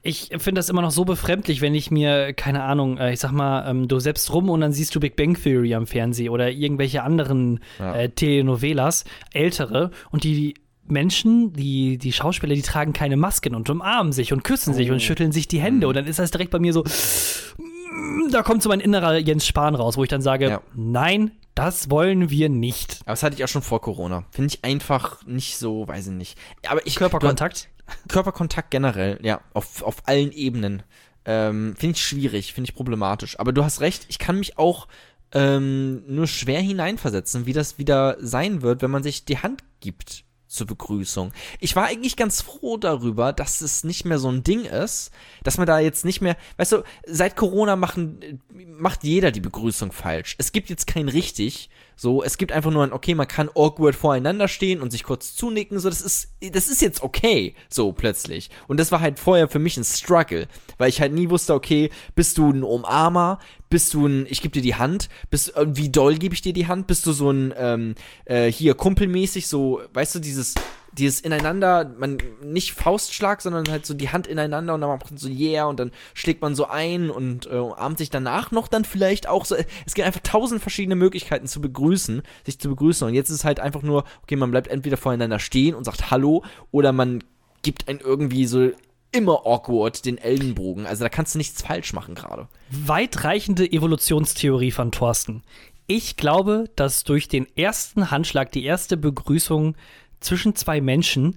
Ich finde das immer noch so befremdlich, wenn ich mir, keine Ahnung, äh, ich sag mal, ähm, du selbst rum und dann siehst du Big Bang Theory am Fernsehen oder irgendwelche anderen Ja. äh, Telenovelas, ältere, und die Menschen, die, die Schauspieler, die tragen keine Masken und umarmen sich und küssen sich Oh. und schütteln sich die Hände. Und dann ist das direkt bei mir so, mm, da kommt so mein innerer Jens Spahn raus, wo ich dann sage, Ja. nein, das wollen wir nicht. Aber das hatte ich auch schon vor Corona. Finde ich einfach nicht so, weiß ich nicht. Aber ich Körperkontakt. (laughs) Körperkontakt generell, ja, auf, auf allen Ebenen. Ähm, finde ich schwierig, finde ich problematisch. Aber du hast recht, ich kann mich auch ähm, nur schwer hineinversetzen, wie das wieder sein wird, wenn man sich die Hand gibt zur Begrüßung. Ich war eigentlich ganz froh darüber, dass es nicht mehr so ein Ding ist, dass man da jetzt nicht mehr, weißt du, seit Corona machen, macht jeder die Begrüßung falsch. Es gibt jetzt kein richtig, so, es gibt einfach nur ein, okay, man kann awkward voreinander stehen und sich kurz zunicken, so, das ist, das ist jetzt okay, so plötzlich. Und das war halt vorher für mich ein Struggle, weil ich halt nie wusste, okay, bist du ein Umarmer, bist du ein, ich gebe dir die Hand, bist, äh, wie doll gebe ich dir die Hand, bist du so ein, ähm, äh, hier kumpelmäßig, so, weißt du, dieses, dieses ineinander, man nicht Faustschlag, sondern halt so die Hand ineinander und dann macht man so yeah und dann schlägt man so ein und äh, umarmt sich danach noch dann vielleicht auch so. Es gibt einfach tausend verschiedene Möglichkeiten zu begrüßen, sich zu begrüßen und jetzt ist halt einfach nur, okay, man bleibt entweder voreinander stehen und sagt Hallo oder man gibt einen irgendwie so immer awkward den Ellenbogen. Also da kannst du nichts falsch machen gerade. weitreichende Evolutionstheorie von Thorsten. Ich glaube, dass durch den ersten Handschlag, die erste Begrüßung zwischen zwei Menschen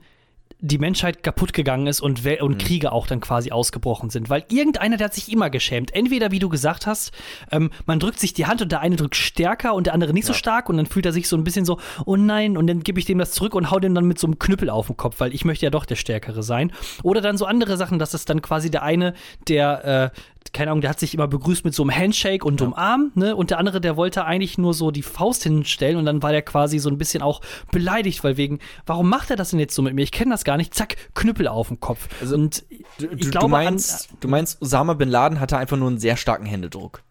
die Menschheit kaputt gegangen ist und, Wel- Mhm. und Kriege auch dann quasi ausgebrochen sind. Weil irgendeiner, der hat sich immer geschämt. Entweder, wie du gesagt hast, ähm, man drückt sich die Hand und der eine drückt stärker und der andere nicht so Ja. stark und dann fühlt er sich so ein bisschen so, oh nein, und dann gebe ich dem das zurück und hau dem dann mit so einem Knüppel auf den Kopf, weil ich möchte ja doch der Stärkere sein. Oder dann so andere Sachen, dass es dann quasi der eine, der, äh, keine Ahnung, der hat sich immer begrüßt mit so einem Handshake und umarm, ne? Und der andere, der wollte eigentlich nur so die Faust hinstellen und dann war der quasi so ein bisschen auch beleidigt, weil wegen, warum macht er das denn jetzt so mit mir? Ich kenne das gar nicht. Zack, Knüppel auf den Kopf. Also, und Du, ich du, glaube, du, meinst, du meinst, Osama Bin Laden hatte einfach nur einen sehr starken Händedruck.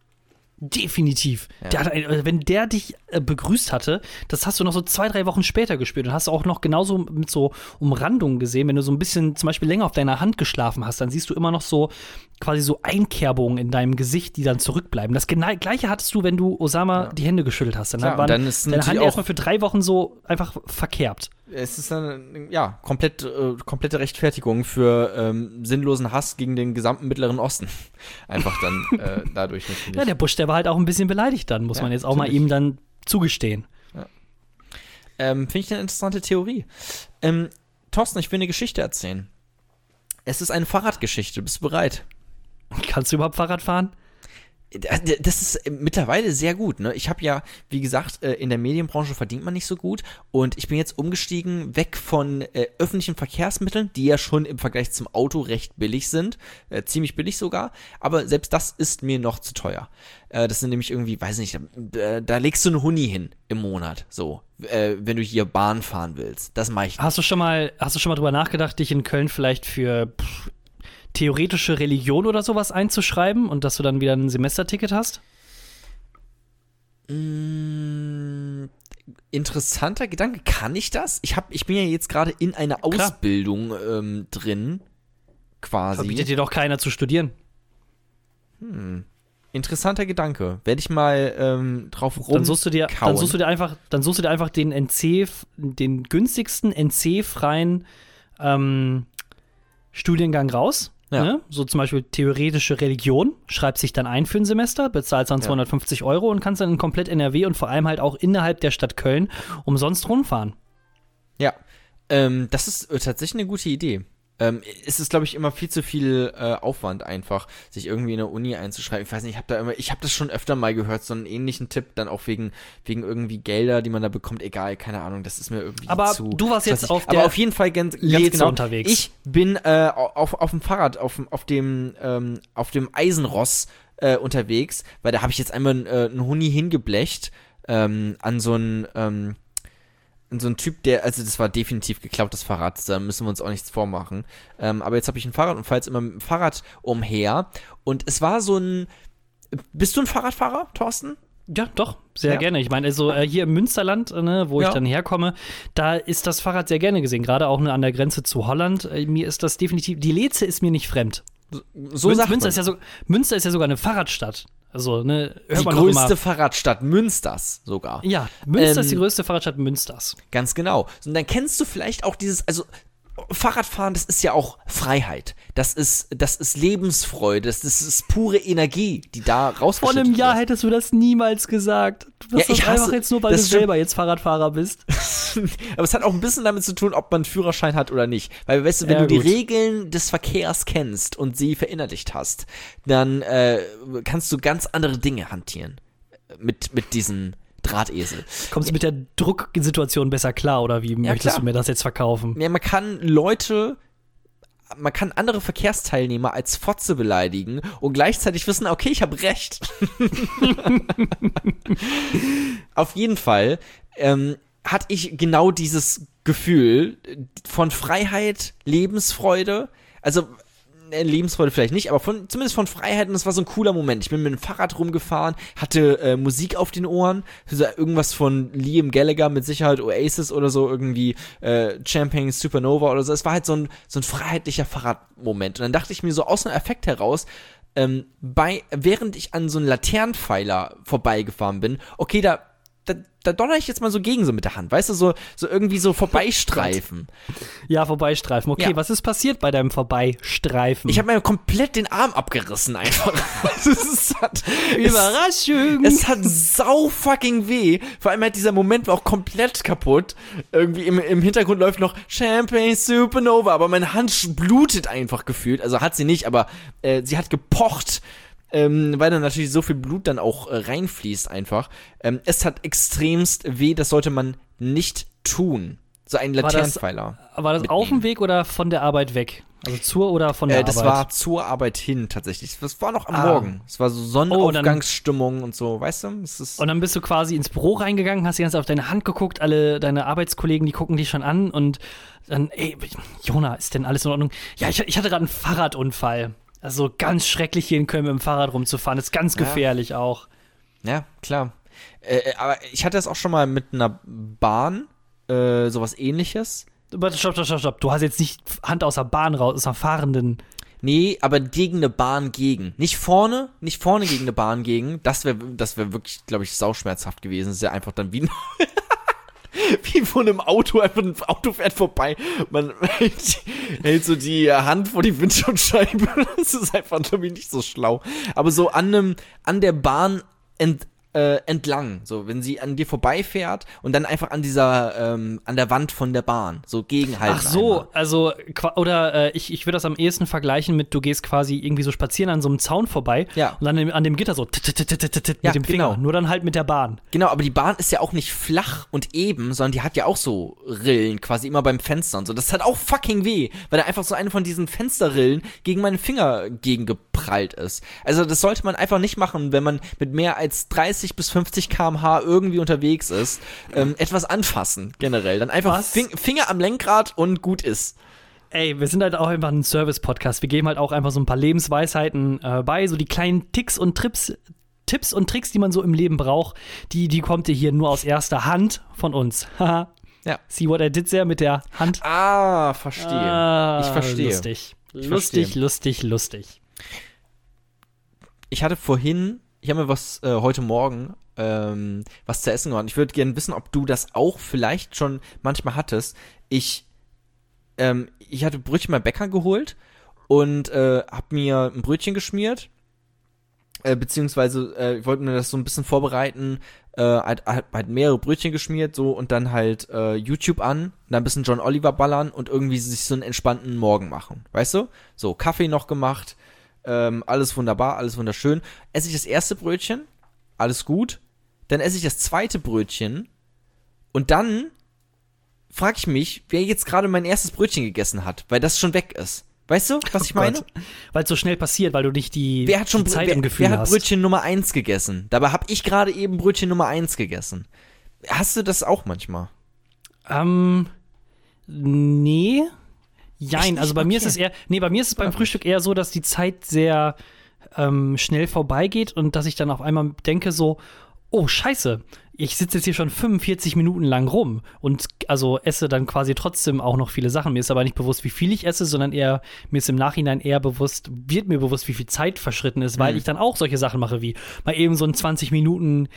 Definitiv. Ja. Der ein- äh, wenn der dich äh, begrüßt hatte, das hast du noch so zwei, drei Wochen später gespürt und hast auch noch genauso mit so Umrandungen gesehen. Wenn du so ein bisschen zum Beispiel länger auf deiner Hand geschlafen hast, dann siehst du immer noch so quasi so Einkerbungen in deinem Gesicht, die dann zurückbleiben. Das gena- gleiche hattest du, wenn du Osama die Hände geschüttelt hast. Dann Klar, waren dann ist deine Hand erstmal für drei Wochen so einfach verkerbt. Es ist dann, ja, komplett, äh, komplette Rechtfertigung für ähm, sinnlosen Hass gegen den gesamten Mittleren Osten. (laughs) Einfach dann äh, dadurch natürlich. Ja, der Bush, der war halt auch ein bisschen beleidigt dann, muss Ja, man jetzt auch mal natürlich. ihm dann zugestehen. Ähm, Finde ich eine interessante Theorie. Ähm, Thorsten, ich will eine Geschichte erzählen. Es ist eine Fahrradgeschichte. Bist du bereit? Kannst du überhaupt Fahrrad fahren? Das ist mittlerweile sehr gut. Ne? Ich habe ja, wie gesagt, äh, in der Medienbranche verdient man nicht so gut. Und ich bin jetzt umgestiegen weg von äh, öffentlichen Verkehrsmitteln, die ja schon im Vergleich zum Auto recht billig sind. Äh, ziemlich billig sogar. Aber selbst das ist mir noch zu teuer. Äh, das sind nämlich irgendwie, weiß nicht, da legst du einen Huni hin im Monat. So, äh, wenn du hier Bahn fahren willst. Das mache ich nicht. Hast du schon mal, hast du schon mal drüber nachgedacht, dich in Köln vielleicht für pff, theoretische Religion oder sowas einzuschreiben und dass du dann wieder ein Semesterticket hast? Mm, interessanter Gedanke. Kann ich das? Ich, hab, ich bin ja jetzt gerade in einer Ausbildung ähm, drin. Quasi. Verbietet dir doch keiner zu studieren. Interessanter Gedanke. Werde ich mal ähm, drauf rum. Dann suchst du dir, dann suchst du dir einfach, dann suchst du dir einfach den NC, den günstigsten NC-freien ähm, Studiengang raus. Ja. Ne? So zum Beispiel theoretische Religion, schreibst dich dann ein für ein Semester, bezahlst dann Ja. 250 Euro und kannst dann in komplett NRW und vor allem halt auch innerhalb der Stadt Köln umsonst rumfahren. Ja. Ähm, das ist äh, tatsächlich eine gute Idee. Ähm, es ist, glaube ich, immer viel zu viel äh, Aufwand einfach, sich irgendwie in der Uni einzuschreiben. Ich weiß nicht, ich habe da immer, ich habe das schon öfter mal gehört, so einen ähnlichen Tipp, dann auch wegen, wegen irgendwie Gelder, die man da bekommt. Egal, keine Ahnung, das ist mir irgendwie Aber zu. du warst jetzt auf Aber der auf jeden Fall ganz, ganz genau unterwegs. Ich bin äh, auf, auf dem Fahrrad, auf, auf dem, ähm, auf dem Eisenross äh, unterwegs, weil da habe ich jetzt einmal äh, einen Huni hingeblecht ähm, an so einen ähm, so einen Typ, der, also das war definitiv geklautes Fahrrad, da müssen wir uns auch nichts vormachen. Ähm, aber jetzt habe ich ein Fahrrad und fahre jetzt immer mit dem Fahrrad umher. Und es war so ein. Bist du ein Fahrradfahrer, Thorsten? Ja, doch, sehr Ja. gerne. Ich meine, also äh, hier im Münsterland, äh, ne, wo Ja. ich dann herkomme, da ist das Fahrrad sehr gerne gesehen, gerade auch ne, an der Grenze zu Holland. Äh, mir ist das definitiv, die Leze ist mir nicht fremd. So Münster, man. ist ja so, Münster ist ja sogar eine Fahrradstadt. Also, ne, die größte. Fahrradstadt Münsters sogar. Ja, Münster ist die Ähm, größte Fahrradstadt Münsters. Ganz genau. Und dann kennst du vielleicht auch dieses, also Fahrradfahren, das ist ja auch Freiheit. Das ist, das ist Lebensfreude. Das, das ist pure Energie, die da Vor rausgeschüttet einem Jahr wird. hättest du das niemals gesagt. Du Ja, hast das ich hasse- einfach jetzt nur, weil du selber jetzt Fahrradfahrer bist. (laughs) Aber es hat auch ein bisschen damit zu tun, ob man einen Führerschein hat oder nicht. Weil, weißt du, wenn Ja, du gut. die Regeln des Verkehrs kennst und sie verinnerlicht hast, dann äh, kannst du ganz andere Dinge hantieren. Mit, mit diesem Drahtesel. Kommst du mit der Drucksituation besser klar oder wie möchtest klar. du mir das jetzt verkaufen? Ja, man kann Leute, man kann andere Verkehrsteilnehmer als Fotze beleidigen und gleichzeitig wissen, okay, ich habe recht. (laughs) Auf jeden Fall ähm, hatte ich genau dieses Gefühl von Freiheit, Lebensfreude. Also äh, Lebensfreude vielleicht nicht, aber von, zumindest von Freiheit und es war so ein cooler Moment. Ich bin mit dem Fahrrad rumgefahren, hatte äh, Musik auf den Ohren, so irgendwas von Liam Gallagher, mit Sicherheit Oasis oder so, irgendwie äh, Champagne Supernova oder so. Es war halt so ein, so ein freiheitlicher Fahrradmoment. Und dann dachte ich mir so aus einem Effekt heraus, ähm, bei, während ich an so einem Laternenpfeiler vorbeigefahren bin, okay, da da, da donner ich jetzt mal so gegen so mit der Hand, weißt du, so, so irgendwie so vorbeistreifen. Ja, vorbeistreifen. Okay, Ja. was ist passiert bei deinem Vorbeistreifen? Ich habe mir komplett den Arm abgerissen einfach. (laughs) es, ist, hat, Überraschung. Es, es hat sau fucking weh. Vor allem halt dieser Moment war auch komplett kaputt. Irgendwie im, im Hintergrund läuft noch Champagne Supernova, aber meine Hand blutet einfach gefühlt. Also hat sie nicht, aber äh, sie hat gepocht. Ähm, weil dann natürlich so viel Blut dann auch äh, reinfließt einfach. Ähm, es hat extremst weh, das sollte man nicht tun. So ein das- Laternenpfeiler. war das auf dem Weg oder von der Arbeit weg? Also zur oder von der Äh, das Arbeit? war zur Arbeit hin tatsächlich. Das war noch am Ah. Morgen. Es war so Oh, Sonnenaufgangsstimmung und so, weißt du? Und dann bist du quasi ins Büro reingegangen, hast die ganze Zeit auf deine Hand geguckt, alle deine Arbeitskollegen, die gucken dich schon an und dann, ey, Jona, ist denn alles in Ordnung? Ja, ich, ich hatte gerade einen Fahrradunfall. Also ganz schrecklich hier in Köln mit dem Fahrrad rumzufahren, ist ganz Ja. gefährlich auch. Ja, klar. Äh, äh, aber ich hatte das auch schon mal mit einer Bahn, äh, sowas ähnliches. Warte, stopp, stopp, stopp, stopp. Du hast jetzt nicht Hand aus der Bahn raus, aus der fahrenden. Nee, aber gegen eine Bahn gegen. Nicht vorne, nicht vorne gegen eine Bahn gegen. Das wäre das wär wirklich, glaube ich, sauschmerzhaft gewesen. Das ist ja einfach dann wie, (laughs) (laughs) wie von einem Auto, einfach ein Auto fährt vorbei. Man (laughs) hält, so die Hand vor die Windschutzscheibe. (laughs) Das ist einfach, ich, nicht so schlau. Aber so an einem, an der Bahn ent, äh, entlang. So, wenn sie an dir vorbeifährt und dann einfach an dieser, ähm, an der Wand von der Bahn. So gegenhalten. Ach so, einmal. also, oder äh, ich, ich würde das am ehesten vergleichen mit, du gehst quasi irgendwie so spazieren an so einem Zaun vorbei Ja. und dann an dem Gitter so tit, tit, tit, tit, Ja, mit dem Finger. genau. Nur dann halt mit der Bahn. Genau, aber die Bahn ist ja auch nicht flach und eben, sondern die hat ja auch so Rillen, quasi immer beim Fenster und so. Das hat auch fucking weh, weil da einfach so eine von diesen Fensterrillen gegen meinen Finger gegengeprallt ist. Also das sollte man einfach nicht machen, wenn man mit mehr als 30 bis 50 km/h irgendwie unterwegs ist. Ähm, etwas anfassen, generell. Dann einfach? Fing Finger am Lenkrad und gut ist. Ey, wir sind halt auch einfach ein Service-Podcast. Wir geben halt auch einfach so ein paar Lebensweisheiten äh, bei, so die kleinen Ticks und Trips, Tipps und Tricks, die man so im Leben braucht, die, die kommt ihr hier nur aus erster Hand von uns. Haha. Ja. See what I did there mit der Hand. Ah, verstehe. Ah, ich verstehe. Lustig. Ich lustig, verstehe. lustig, lustig. ich hatte vorhin, ich habe mir was äh, heute Morgen ähm, was zu essen gemacht. Ich würde gerne wissen, ob du das auch vielleicht schon manchmal hattest. Ich, ähm, ich hatte Brötchen beim Bäcker geholt und äh, habe mir ein Brötchen geschmiert. Äh, beziehungsweise äh, ich wollte mir das so ein bisschen vorbereiten, äh, halt, halt, mehrere Brötchen geschmiert so und dann halt äh, YouTube an, dann ein bisschen John Oliver ballern und irgendwie sich so einen entspannten Morgen machen, weißt du? So Kaffee noch gemacht, ähm, alles wunderbar, alles wunderschön. Esse ich das erste Brötchen, alles gut. Dann esse ich das zweite Brötchen und dann frage ich mich, wer jetzt gerade mein erstes Brötchen gegessen hat, weil das schon weg ist. Weißt du, was ich meine? Weil es so schnell passiert, weil du nicht die, Wer hat schon die Zeit wer, im Gefühl wer hat hast. Brötchen Nummer 1 gegessen? Dabei habe ich gerade eben Brötchen Nummer 1 gegessen. Hast du das auch manchmal? Ähm, nee. Jein, also bei mir ist Okay. es eher, nee, bei mir ist es beim Frühstück eher so, dass die Zeit sehr ähm, schnell vorbeigeht und dass ich dann auf einmal denke so, oh scheiße, ich sitze jetzt hier schon 45 Minuten lang rum und also esse dann quasi trotzdem auch noch viele Sachen. Mir ist aber nicht bewusst, wie viel ich esse, sondern eher, mir ist im Nachhinein eher bewusst, wird mir bewusst, wie viel Zeit verschritten ist, weil Mhm. ich dann auch solche Sachen mache wie mal eben so ein 20 Minuten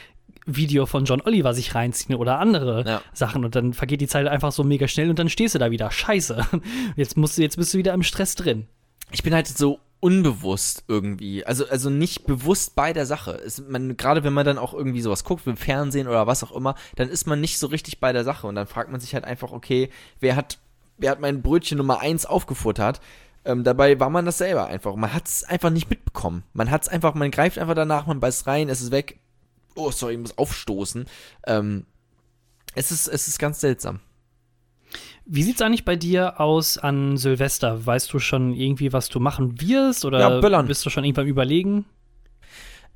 Video von John Oliver sich reinziehen oder andere Ja. Sachen und dann vergeht die Zeit einfach so mega schnell und dann stehst du da wieder. Scheiße. (laughs) Jetzt musst du, jetzt bist du wieder im Stress drin. Ich bin halt so unbewusst irgendwie. Also, also nicht bewusst bei der Sache. Es, man, gerade wenn man dann auch irgendwie sowas guckt, im Fernsehen oder was auch immer, dann ist man nicht so richtig bei der Sache. Und dann fragt man sich halt einfach, okay, wer hat, wer hat mein Brötchen Nummer 1 aufgefuttert? Ähm, dabei war man das selber einfach. Man hat es einfach nicht mitbekommen. Man hat es einfach, man greift einfach danach, man beißt rein, es ist weg. Oh, sorry, ich muss aufstoßen. Ähm, es ist, es ist ganz seltsam. Wie sieht's eigentlich bei dir aus an Silvester? Weißt du schon irgendwie, was du machen wirst oder Ja, böllern. bist du schon irgendwann überlegen?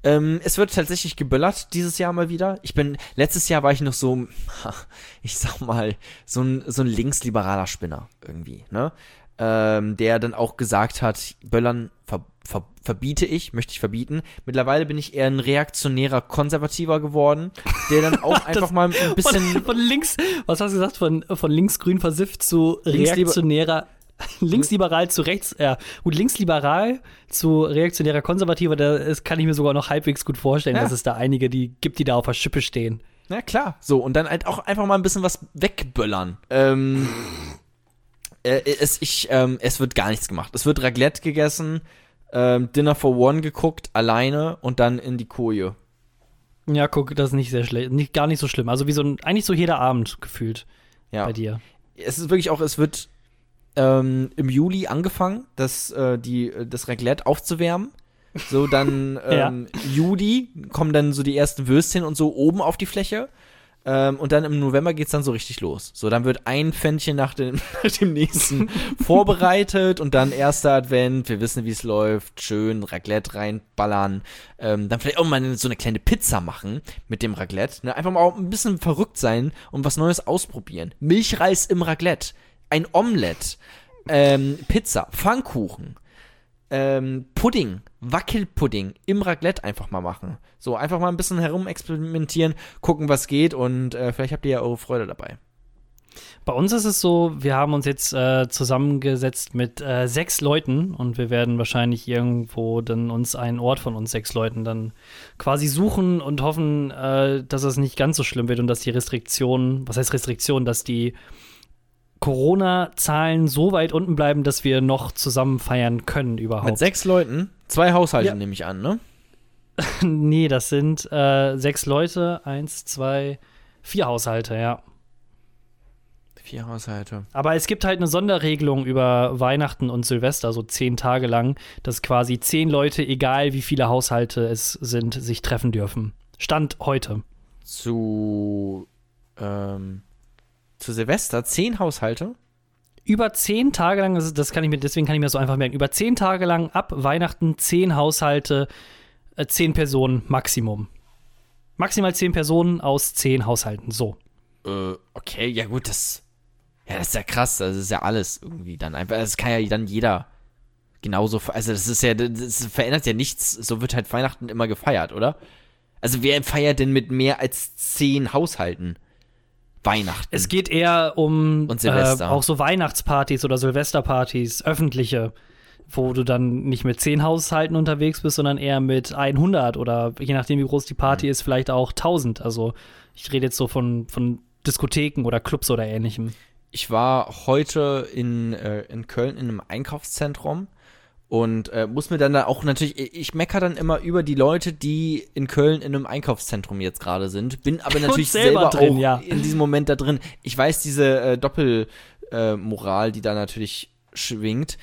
Ähm, es wird tatsächlich geböllert dieses Jahr mal wieder. Ich bin, letztes Jahr war ich noch so, (laughs) ich sag mal, so ein, so ein linksliberaler Spinner irgendwie, ne? Ähm, der dann auch gesagt hat, Böllern ver, ver, verbiete ich, möchte ich verbieten. Mittlerweile bin ich eher ein reaktionärer Konservativer geworden, der dann (laughs) auch einfach mal ein bisschen, Von, (laughs) von links, was hast du gesagt? Von, von linksgrün versifft zu reaktionärer, (laughs) linksliberal zu rechts, ja, gut, linksliberal zu reaktionärer Konservativer, da ist, kann ich mir sogar noch halbwegs gut vorstellen, Ja. dass es da einige, die gibt, die da auf der Schippe stehen. Na klar. So, und dann halt auch einfach mal ein bisschen was wegböllern. Ähm, äh, es, ich, ähm, es wird gar nichts gemacht. Es wird Raclette gegessen, ähm, Dinner for One geguckt, alleine und dann in die Koje. Ja, guck, das ist nicht sehr schlecht. Nicht, gar nicht so schlimm. Also wie so ein, eigentlich so jeder Abend gefühlt Ja. bei dir. Es ist wirklich auch, es wird ähm, im Juli angefangen, das, äh, die, das Raclette aufzuwärmen. So, dann (laughs) ähm, Juli kommen dann so die ersten Würstchen und so oben auf die Fläche. Ähm, und dann im November geht's dann so richtig los. So, dann wird ein Pfännchen nach dem, (laughs) nach dem nächsten (laughs) vorbereitet und dann erster Advent, wir wissen, wie es läuft, schön Raclette reinballern. Ähm, dann vielleicht auch mal so eine kleine Pizza machen mit dem Raclette. Ne? Einfach mal auch ein bisschen verrückt sein und was Neues ausprobieren. Milchreis im Raclette, ein Omelette, ähm, Pizza, Pfannkuchen ähm, Pudding, Wackelpudding im Raclette einfach mal machen. So, einfach mal ein bisschen herumexperimentieren, gucken, was geht und äh, vielleicht habt ihr ja eure Freude dabei. Bei uns ist es so, wir haben uns jetzt äh, zusammengesetzt mit äh, sechs Leuten und wir werden wahrscheinlich irgendwo dann uns einen Ort von uns sechs Leuten dann quasi suchen und hoffen, äh, dass es nicht ganz so schlimm wird und dass die Restriktionen, was heißt Restriktionen, dass die Corona-Zahlen so weit unten bleiben, dass wir noch zusammen feiern können überhaupt. Mit sechs Leuten, zwei Haushalte Ja. nehme ich an, ne? (laughs) nee, das sind äh, sechs Leute, eins, zwei, vier Haushalte, ja. Vier Haushalte. Aber es gibt halt eine Sonderregelung über Weihnachten und Silvester, so zehn Tage lang, dass quasi zehn Leute, egal wie viele Haushalte es sind, sich treffen dürfen. Stand heute. Zu, ähm, zu Silvester zehn Haushalte. Über zehn Tage lang, das, kann ich mir, deswegen kann ich mir das so einfach merken, über zehn Tage lang ab Weihnachten zehn Haushalte, äh, zehn Personen Maximum. Maximal zehn Personen aus zehn Haushalten, so. Äh, okay, ja gut, das, ja, das ist ja krass, das ist ja alles irgendwie dann einfach, das kann ja dann jeder genauso, also das ist ja, das verändert ja nichts, so wird halt Weihnachten immer gefeiert, oder? Also wer feiert denn mit mehr als zehn Haushalten Weihnachten? Es geht eher um Und Silvester. Äh, auch so Weihnachtspartys oder Silvesterpartys, öffentliche, wo du dann nicht mit zehn Haushalten unterwegs bist, sondern eher mit 100 oder je nachdem, wie groß die Party Mhm. ist, vielleicht auch 1000. Also ich rede jetzt so von, von Diskotheken oder Clubs oder ähnlichem. ich war heute in, äh, in Köln in einem Einkaufszentrum und äh, muss mir dann da auch natürlich, ich- ich mecker dann immer über die Leute, die in Köln in einem Einkaufszentrum jetzt gerade sind, bin aber natürlich selber selber, drin, auch ja. in diesem Moment da drin. Ich weiß diese äh, Doppelmoral, äh, die da natürlich schwingt.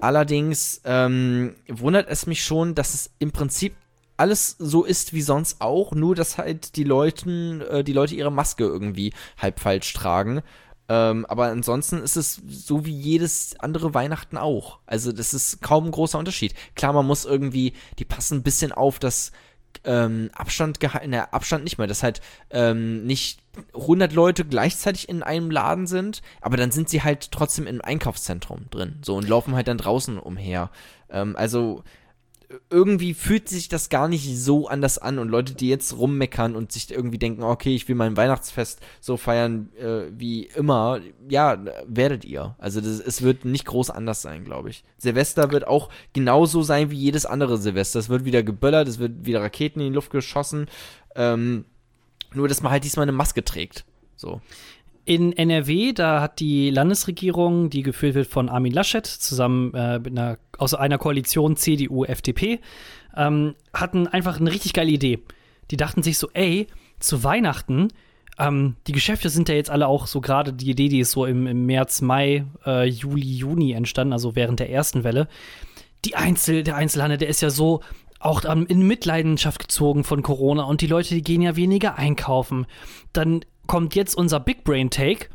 Allerdings ähm, wundert es mich schon, dass es im Prinzip alles so ist wie sonst auch, nur dass halt die Leuten, äh, die Leute ihre Maske irgendwie halb falsch tragen. Ähm, aber ansonsten ist es so wie jedes andere Weihnachten auch. Also das ist kaum ein großer Unterschied. Klar, man muss irgendwie, die passen ein bisschen auf das ähm, Abstand gehalten, na, Abstand nicht mehr, dass halt ähm, nicht 100 Leute gleichzeitig in einem Laden sind, aber dann sind sie halt trotzdem im Einkaufszentrum drin, so und laufen halt dann draußen umher. Ähm, also irgendwie fühlt sich das gar nicht so anders an und Leute, die jetzt rummeckern und sich irgendwie denken, okay, ich will mein Weihnachtsfest so feiern äh, wie immer, ja, werdet ihr. Also das, es wird nicht groß anders sein, glaube ich. Silvester wird auch genauso sein wie jedes andere Silvester. Es wird wieder geböllert, es wird wieder Raketen in die Luft geschossen. Ähm, nur, dass man halt diesmal eine Maske trägt. So. In NRW, da hat die Landesregierung, die geführt wird von Armin Laschet, zusammen äh, mit einer, aus einer Koalition CDU, FDP, ähm, hatten einfach eine richtig geile Idee. Die dachten sich so, ey, zu Weihnachten, ähm, die Geschäfte sind ja jetzt alle auch so gerade, die Idee, die ist so im, im März, Mai, äh, Juli, Juni entstanden, also während der ersten Welle. Die Einzel, der Einzelhandel, der ist ja so auch in Mitleidenschaft gezogen von Corona und die Leute, die gehen ja weniger einkaufen. Dann kommt jetzt unser Big Brain Take.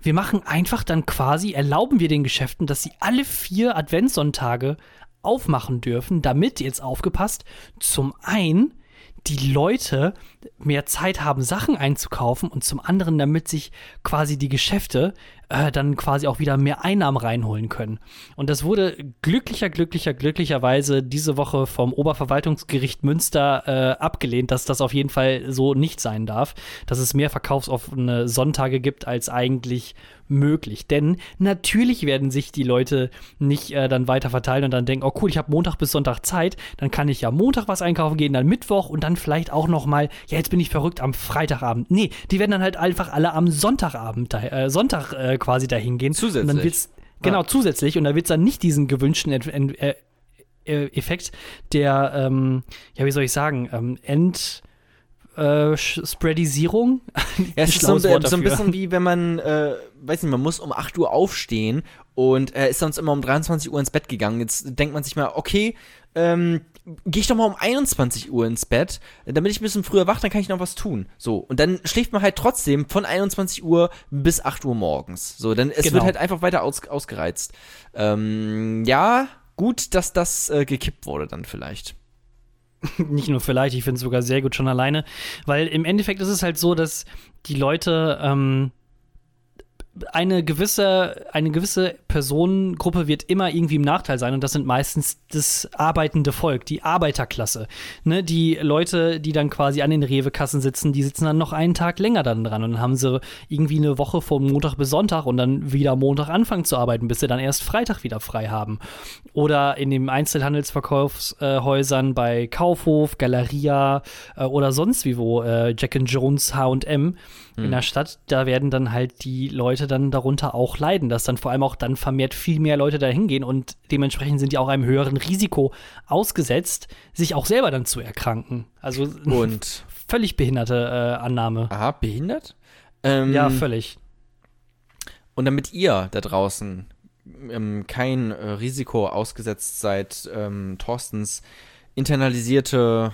Wir machen einfach dann quasi, erlauben wir den Geschäften, dass sie alle vier Adventssonntage aufmachen dürfen, damit, jetzt aufgepasst, zum einen die Leute mehr Zeit haben, Sachen einzukaufen und zum anderen, damit sich quasi die Geschäfte äh, dann quasi auch wieder mehr Einnahmen reinholen können. Und das wurde glücklicher, glücklicher, glücklicherweise diese Woche vom Oberverwaltungsgericht Münster äh, abgelehnt, dass das auf jeden Fall so nicht sein darf, dass es mehr verkaufsoffene Sonntage gibt als eigentlich möglich. Denn natürlich werden sich die Leute nicht äh, dann weiter verteilen und dann denken, oh cool, ich habe Montag bis Sonntag Zeit, dann kann ich ja Montag was einkaufen gehen, dann Mittwoch und dann vielleicht auch noch mal, ja jetzt bin ich verrückt am Freitagabend. Nee, die werden dann halt einfach alle am Sonntagabend, äh, Sonntag äh, quasi dahin gehen. Zusätzlich. Und dann wird's, genau, Ja. zusätzlich und da wird es dann nicht diesen gewünschten äh, äh, Effekt der, ähm, ja wie soll ich sagen, ähm, End äh, Spreadisierung. (laughs) Ja, es ist so, so ein bisschen wie wenn man, äh, weiß nicht, man muss um 8 Uhr aufstehen und äh, ist sonst immer um 23 Uhr ins Bett gegangen. Jetzt denkt man sich mal, okay, ähm, gehe ich doch mal um 21 Uhr ins Bett, damit ich ein bisschen früher wach, dann kann ich noch was tun. So, und dann schläft man halt trotzdem von 21 Uhr bis 8 Uhr morgens. So, dann es Genau. wird halt einfach weiter aus, ausgereizt. Ähm, ja, gut, dass das äh, gekippt wurde dann vielleicht. (laughs) Nicht nur vielleicht, ich finde es sogar sehr gut schon alleine, weil im Endeffekt ist es halt so, dass die Leute ähm, eine gewisse, eine gewisse Personengruppe wird immer irgendwie im Nachteil sein und das sind meistens das arbeitende Volk, die Arbeiterklasse. Ne? Die Leute, die dann quasi an den Rewe-Kassen sitzen, die sitzen dann noch einen Tag länger dann dran und dann haben sie irgendwie eine Woche von Montag bis Sonntag und dann wieder Montag anfangen zu arbeiten, bis sie dann erst Freitag wieder frei haben. Oder in den Einzelhandelsverkaufshäusern bei Kaufhof, Galeria äh, oder sonst wie wo, äh, Jack and Jones, H&M in der Stadt, da werden dann halt die Leute dann darunter auch leiden, dass dann vor allem auch dann vermehrt viel mehr Leute da hingehen und dementsprechend sind die auch einem höheren Risiko ausgesetzt, sich auch selber dann zu erkranken. Also (laughs) Und, völlig behinderte äh, Annahme. aha, behindert? Ähm, Ja, völlig. Und damit ihr da draußen ähm, kein äh, Risiko ausgesetzt seid, ähm, Thorstens internalisierte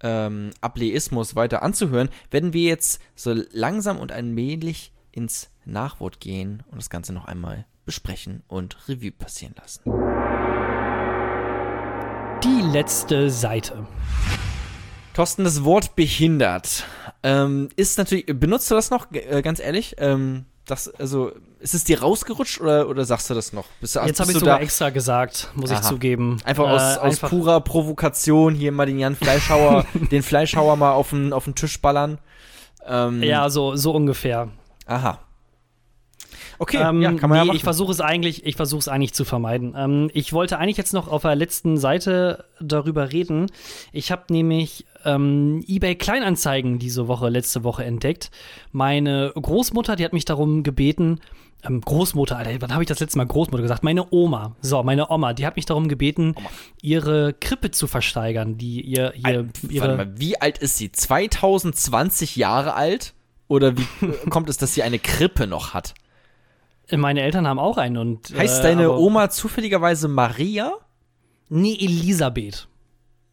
ähm, Ableismus weiter anzuhören, werden wir jetzt so langsam und allmählich ins Nachwort gehen und das Ganze noch einmal besprechen und Revue passieren lassen. Die letzte Seite. Thorsten, das Wort behindert ähm, ist natürlich, benutzt du das noch, äh, ganz ehrlich? Ähm, das, also, ist es dir rausgerutscht oder, oder sagst du das noch? Bist du, Jetzt habe ich sogar da extra gesagt, muss ich Aha. zugeben. einfach aus, Äh, aus einfach- purer Provokation hier mal den Jan Fleischhauer, (laughs) den Fleischhauer mal auf den, auf den Tisch ballern? Ähm, Ja, so, so ungefähr. Aha. Okay, Ähm, ja, kann man nee, ja machen. ich versuche es eigentlich, ich versuche es eigentlich zu vermeiden. Ähm, ich wollte eigentlich jetzt noch auf der letzten Seite darüber reden. Ich habe nämlich ähm, eBay Kleinanzeigen diese Woche, letzte Woche entdeckt. Meine Großmutter, die hat mich darum gebeten, ähm, Großmutter, Alter, wann habe ich das letzte Mal Großmutter gesagt? Meine Oma, so, meine Oma, die hat mich darum gebeten, ihre Krippe zu versteigern, die ihr, ihr Al- ihre, Warte mal, wie alt ist sie? 2020 Jahre alt? Oder wie äh, kommt es, dass sie eine Krippe noch hat? meine Eltern haben auch einen und Heißt äh, deine Oma zufälligerweise Maria? Nee, Elisabeth.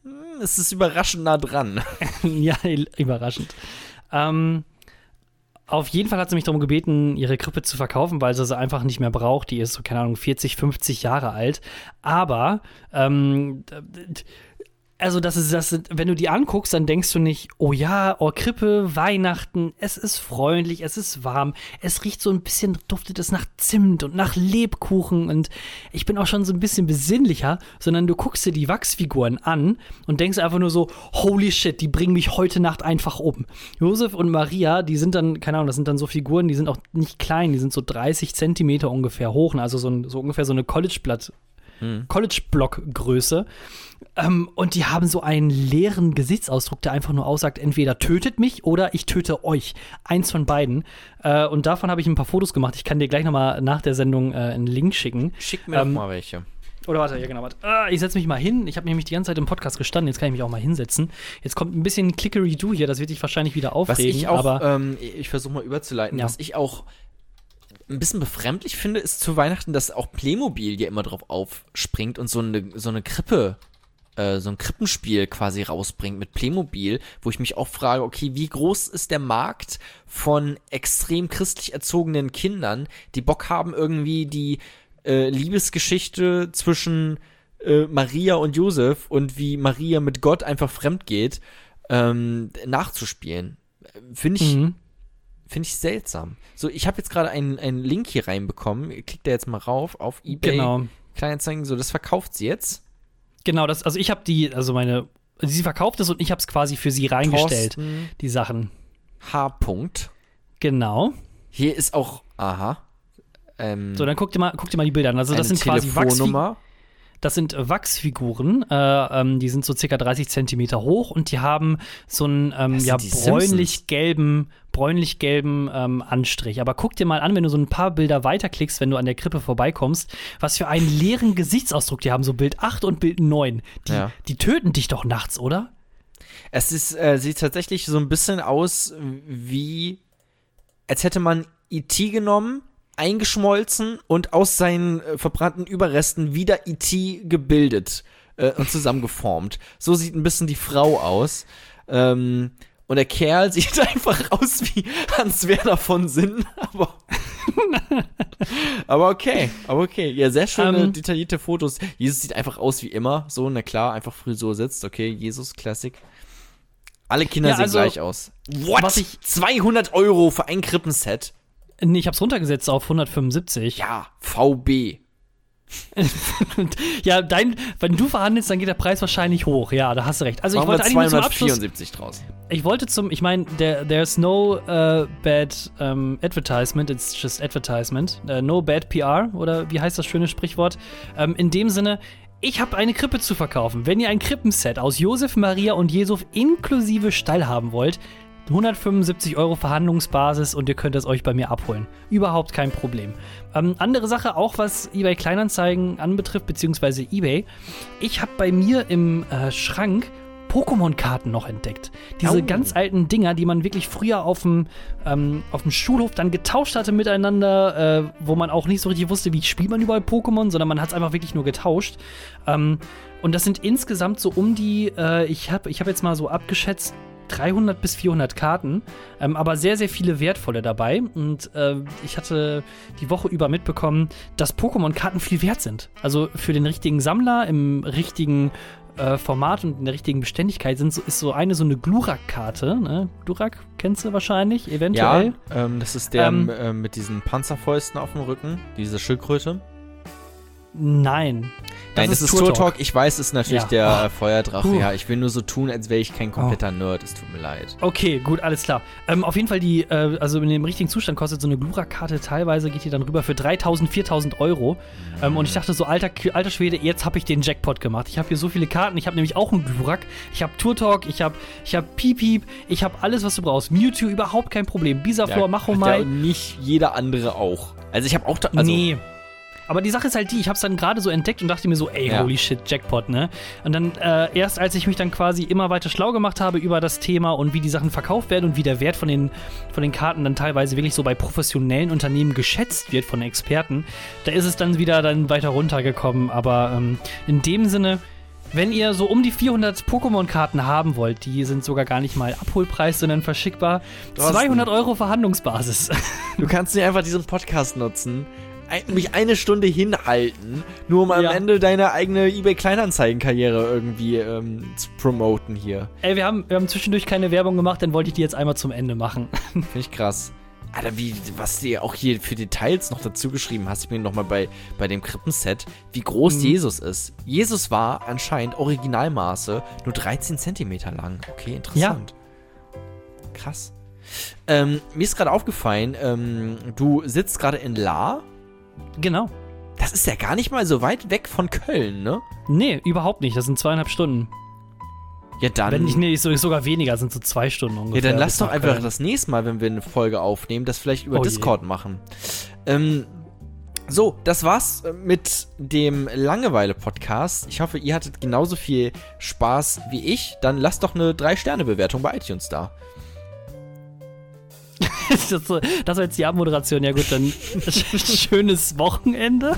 Hm, Es ist überraschend nah dran. (laughs) ja, überraschend. Ähm, auf jeden Fall hat sie mich darum gebeten, ihre Krippe zu verkaufen, weil sie sie einfach nicht mehr braucht. Die ist so, keine Ahnung, 40, 50 Jahre alt. Aber, ähm, also das ist, das wenn du die anguckst, dann denkst du nicht, oh ja, oh Krippe, Weihnachten, es ist freundlich, es ist warm, es riecht so ein bisschen, duftet es nach Zimt und nach Lebkuchen und ich bin auch schon so ein bisschen besinnlicher, sondern du guckst dir die Wachsfiguren an und denkst einfach nur so, holy shit, die bringen mich heute Nacht einfach um. Josef und Maria, die sind dann, keine Ahnung, das sind dann so Figuren, die sind auch nicht klein, die sind so 30 Zentimeter ungefähr hoch, also so, ein, so ungefähr so eine College-Blatt, College-Block-Größe. Ähm, und die haben so einen leeren Gesichtsausdruck, der einfach nur aussagt, entweder tötet mich oder ich töte euch. Eins von beiden. Äh, und davon habe ich ein paar Fotos gemacht. Ich kann dir gleich nochmal nach der Sendung äh, einen Link schicken. Schick mir Ähm, doch mal welche. Oder warte, ja genau, warte. Ah, ich setze mich mal hin. Ich habe nämlich die ganze Zeit im Podcast gestanden. Jetzt kann ich mich auch mal hinsetzen. Jetzt kommt ein bisschen Clickery-Do hier. Das wird dich wahrscheinlich wieder Was aufregen. ich auch, aber ähm, ich versuche mal überzuleiten, Ja. was ich auch ein bisschen befremdlich finde, ist zu Weihnachten, dass auch Playmobil ja immer drauf aufspringt und so eine, so eine Krippe, äh, so ein Krippenspiel quasi rausbringt mit Playmobil, wo ich mich auch frage, okay, wie groß ist der Markt von extrem christlich erzogenen Kindern, die Bock haben, irgendwie die äh, Liebesgeschichte zwischen äh, Maria und Josef und wie Maria mit Gott einfach fremd geht, ähm, nachzuspielen. Finde ich Mhm. Finde ich seltsam. So, ich habe jetzt gerade einen, einen Link hier reinbekommen. Klickt da jetzt mal rauf auf eBay. Genau. Kleinanzeigen, so, das verkauft sie jetzt. Genau, das, also ich habe die, also meine, sie verkauft es und ich habe es quasi für sie reingestellt, Thorsten die Sachen. H. -Punkt. Genau. Hier ist auch, aha. Ähm, So, dann guck dir mal, guck dir mal die Bilder an. Also das sind quasi Wachsfi Telefonnummer. Das sind Wachsfiguren, äh, ähm, die sind so circa 30 Zentimeter hoch und die haben so einen ähm, ja, bräunlich-gelben bräunlich-gelben ähm, Anstrich. Aber guck dir mal an, wenn du so ein paar Bilder weiterklickst, wenn du an der Krippe vorbeikommst, was für einen leeren Gesichtsausdruck die haben, so Bild 8 und Bild 9. Die, Ja. die töten dich doch nachts, oder? Es ist, äh, sieht tatsächlich so ein bisschen aus wie, als hätte man E.T. genommen, eingeschmolzen und aus seinen äh, verbrannten Überresten wieder E.T. gebildet äh, und zusammengeformt. So sieht ein bisschen die Frau aus. Ähm, und der Kerl (laughs) sieht einfach aus wie Hans Werner von Sinn, aber. (laughs) aber okay, aber okay. Ja, sehr schöne, Ähm. detaillierte Fotos. Jesus sieht einfach aus wie immer. So, na klar, einfach Frisur sitzt. Okay, Jesus, Classic. Alle Kinder Ja, sehen also, gleich aus. What? was ich- 200 Euro für ein Krippenset? Nee, ich hab's runtergesetzt auf 175. Ja, VB. (laughs) Ja, dein, wenn du verhandelst, dann geht der Preis wahrscheinlich hoch. Ja, da hast du recht. Also ich Machen wir wollte eigentlich nur zum Abschluss. 274 draus. Ich wollte zum, ich meine, there, there's no uh, bad um, advertisement, it's just advertisement. Uh, no bad PR oder wie heißt das schöne Sprichwort? Ähm, in dem Sinne, ich habe eine Krippe zu verkaufen. Wenn ihr ein Krippenset aus Josef, Maria und Jesuf inklusive Stall haben wollt, 175 Euro Verhandlungsbasis und ihr könnt es euch bei mir abholen. Überhaupt kein Problem. Ähm, andere Sache, auch was eBay Kleinanzeigen anbetrifft, beziehungsweise eBay. Ich habe bei mir im äh, Schrank Pokémon-Karten noch entdeckt. Diese Oh. ganz alten Dinger, die man wirklich früher auf dem, ähm, auf dem Schulhof dann getauscht hatte miteinander, äh, wo man auch nicht so richtig wusste, wie spielt man überall Pokémon, sondern man hat es einfach wirklich nur getauscht. Ähm, und das sind insgesamt so um die, äh, ich habe ich hab jetzt mal so abgeschätzt, 300 bis 400 Karten, ähm, aber sehr, sehr viele wertvolle dabei. Und äh, ich hatte die Woche über mitbekommen, dass Pokémon-Karten viel wert sind. Also für den richtigen Sammler im richtigen äh, Format und in der richtigen Beständigkeit sind, so, ist so eine so eine Glurak-Karte. Ne? Glurak kennst du wahrscheinlich, Ja, eventuell. ähm, das ist der Ähm, äh, mit diesen Panzerfäusten auf dem Rücken, diese Schildkröte. Nein. Nein, das ist Tour Talk. Talk. Ich weiß, es ist natürlich Ja. der Oh. äh, Feuerdrache. Puh. Ja, ich will nur so tun, als wäre ich kein kompletter Nerd. Es tut mir leid. Okay, gut, alles klar. Ähm, auf jeden Fall, die, äh, also in dem richtigen Zustand kostet so eine Glurak-Karte teilweise, geht die dann rüber für 3000, 4000 Euro. Ähm, und ich dachte so, alter, alter Schwede, jetzt habe ich den Jackpot gemacht. Ich habe hier so viele Karten. Ich habe nämlich auch einen Glurak. Ich habe Tour Talk, ich habe ich hab Piep Piep, ich habe alles, was du brauchst. Mewtwo, überhaupt kein Problem. Bisaflor, Ja, Machomai. und nicht jeder andere auch. Also ich habe auch, da- also nee. Aber die Sache ist halt die, ich habe es dann gerade so entdeckt und dachte mir so, ey, Ja. holy shit, Jackpot, ne? Und dann äh, erst als ich mich dann quasi immer weiter schlau gemacht habe über das Thema und wie die Sachen verkauft werden und wie der Wert von den, von den Karten dann teilweise wirklich so bei professionellen Unternehmen geschätzt wird von Experten, da ist es dann wieder dann weiter runtergekommen. Aber ähm, in dem Sinne, wenn ihr so um die 400 Pokémon-Karten haben wollt, die sind sogar gar nicht mal Abholpreis, sondern verschickbar, Thorsten. 200 Euro Verhandlungsbasis. du kannst nicht einfach diesen Podcast nutzen, mich eine Stunde hinhalten, nur um am Ja. Ende deine eigene eBay Kleinanzeigen-Karriere irgendwie ähm, zu promoten hier. Ey, wir haben, wir haben zwischendurch keine Werbung gemacht, dann wollte ich die jetzt einmal zum Ende machen. (laughs) Finde ich krass. Alter, wie, was du auch hier für Details noch dazu geschrieben hast, ich bin nochmal bei, bei dem Krippenset, wie groß Mhm. Jesus ist. Jesus war anscheinend Originalmaße nur 13 Zentimeter lang. Okay, interessant. Krass. Ähm, mir ist gerade aufgefallen, ähm, du sitzt gerade in La. Genau. Das ist ja gar nicht mal so weit weg von Köln, ne? Nee, überhaupt nicht. Das sind zweieinhalb Stunden. Ja, dann. Wenn nicht, nee, so- sogar weniger, sind so zwei Stunden ja, ungefähr. dann lass doch einfach Köln. das nächste Mal, wenn wir eine Folge aufnehmen, das vielleicht über Oh je. Discord machen. Ähm, so, das war's äh, mit dem Langeweile-Podcast. Ich hoffe, ihr hattet genauso viel Spaß wie ich. Dann lasst doch eine 3-Sterne-Bewertung bei iTunes da. (laughs) das, war jetzt die Abmoderation. Ja gut, dann (laughs) schönes Wochenende.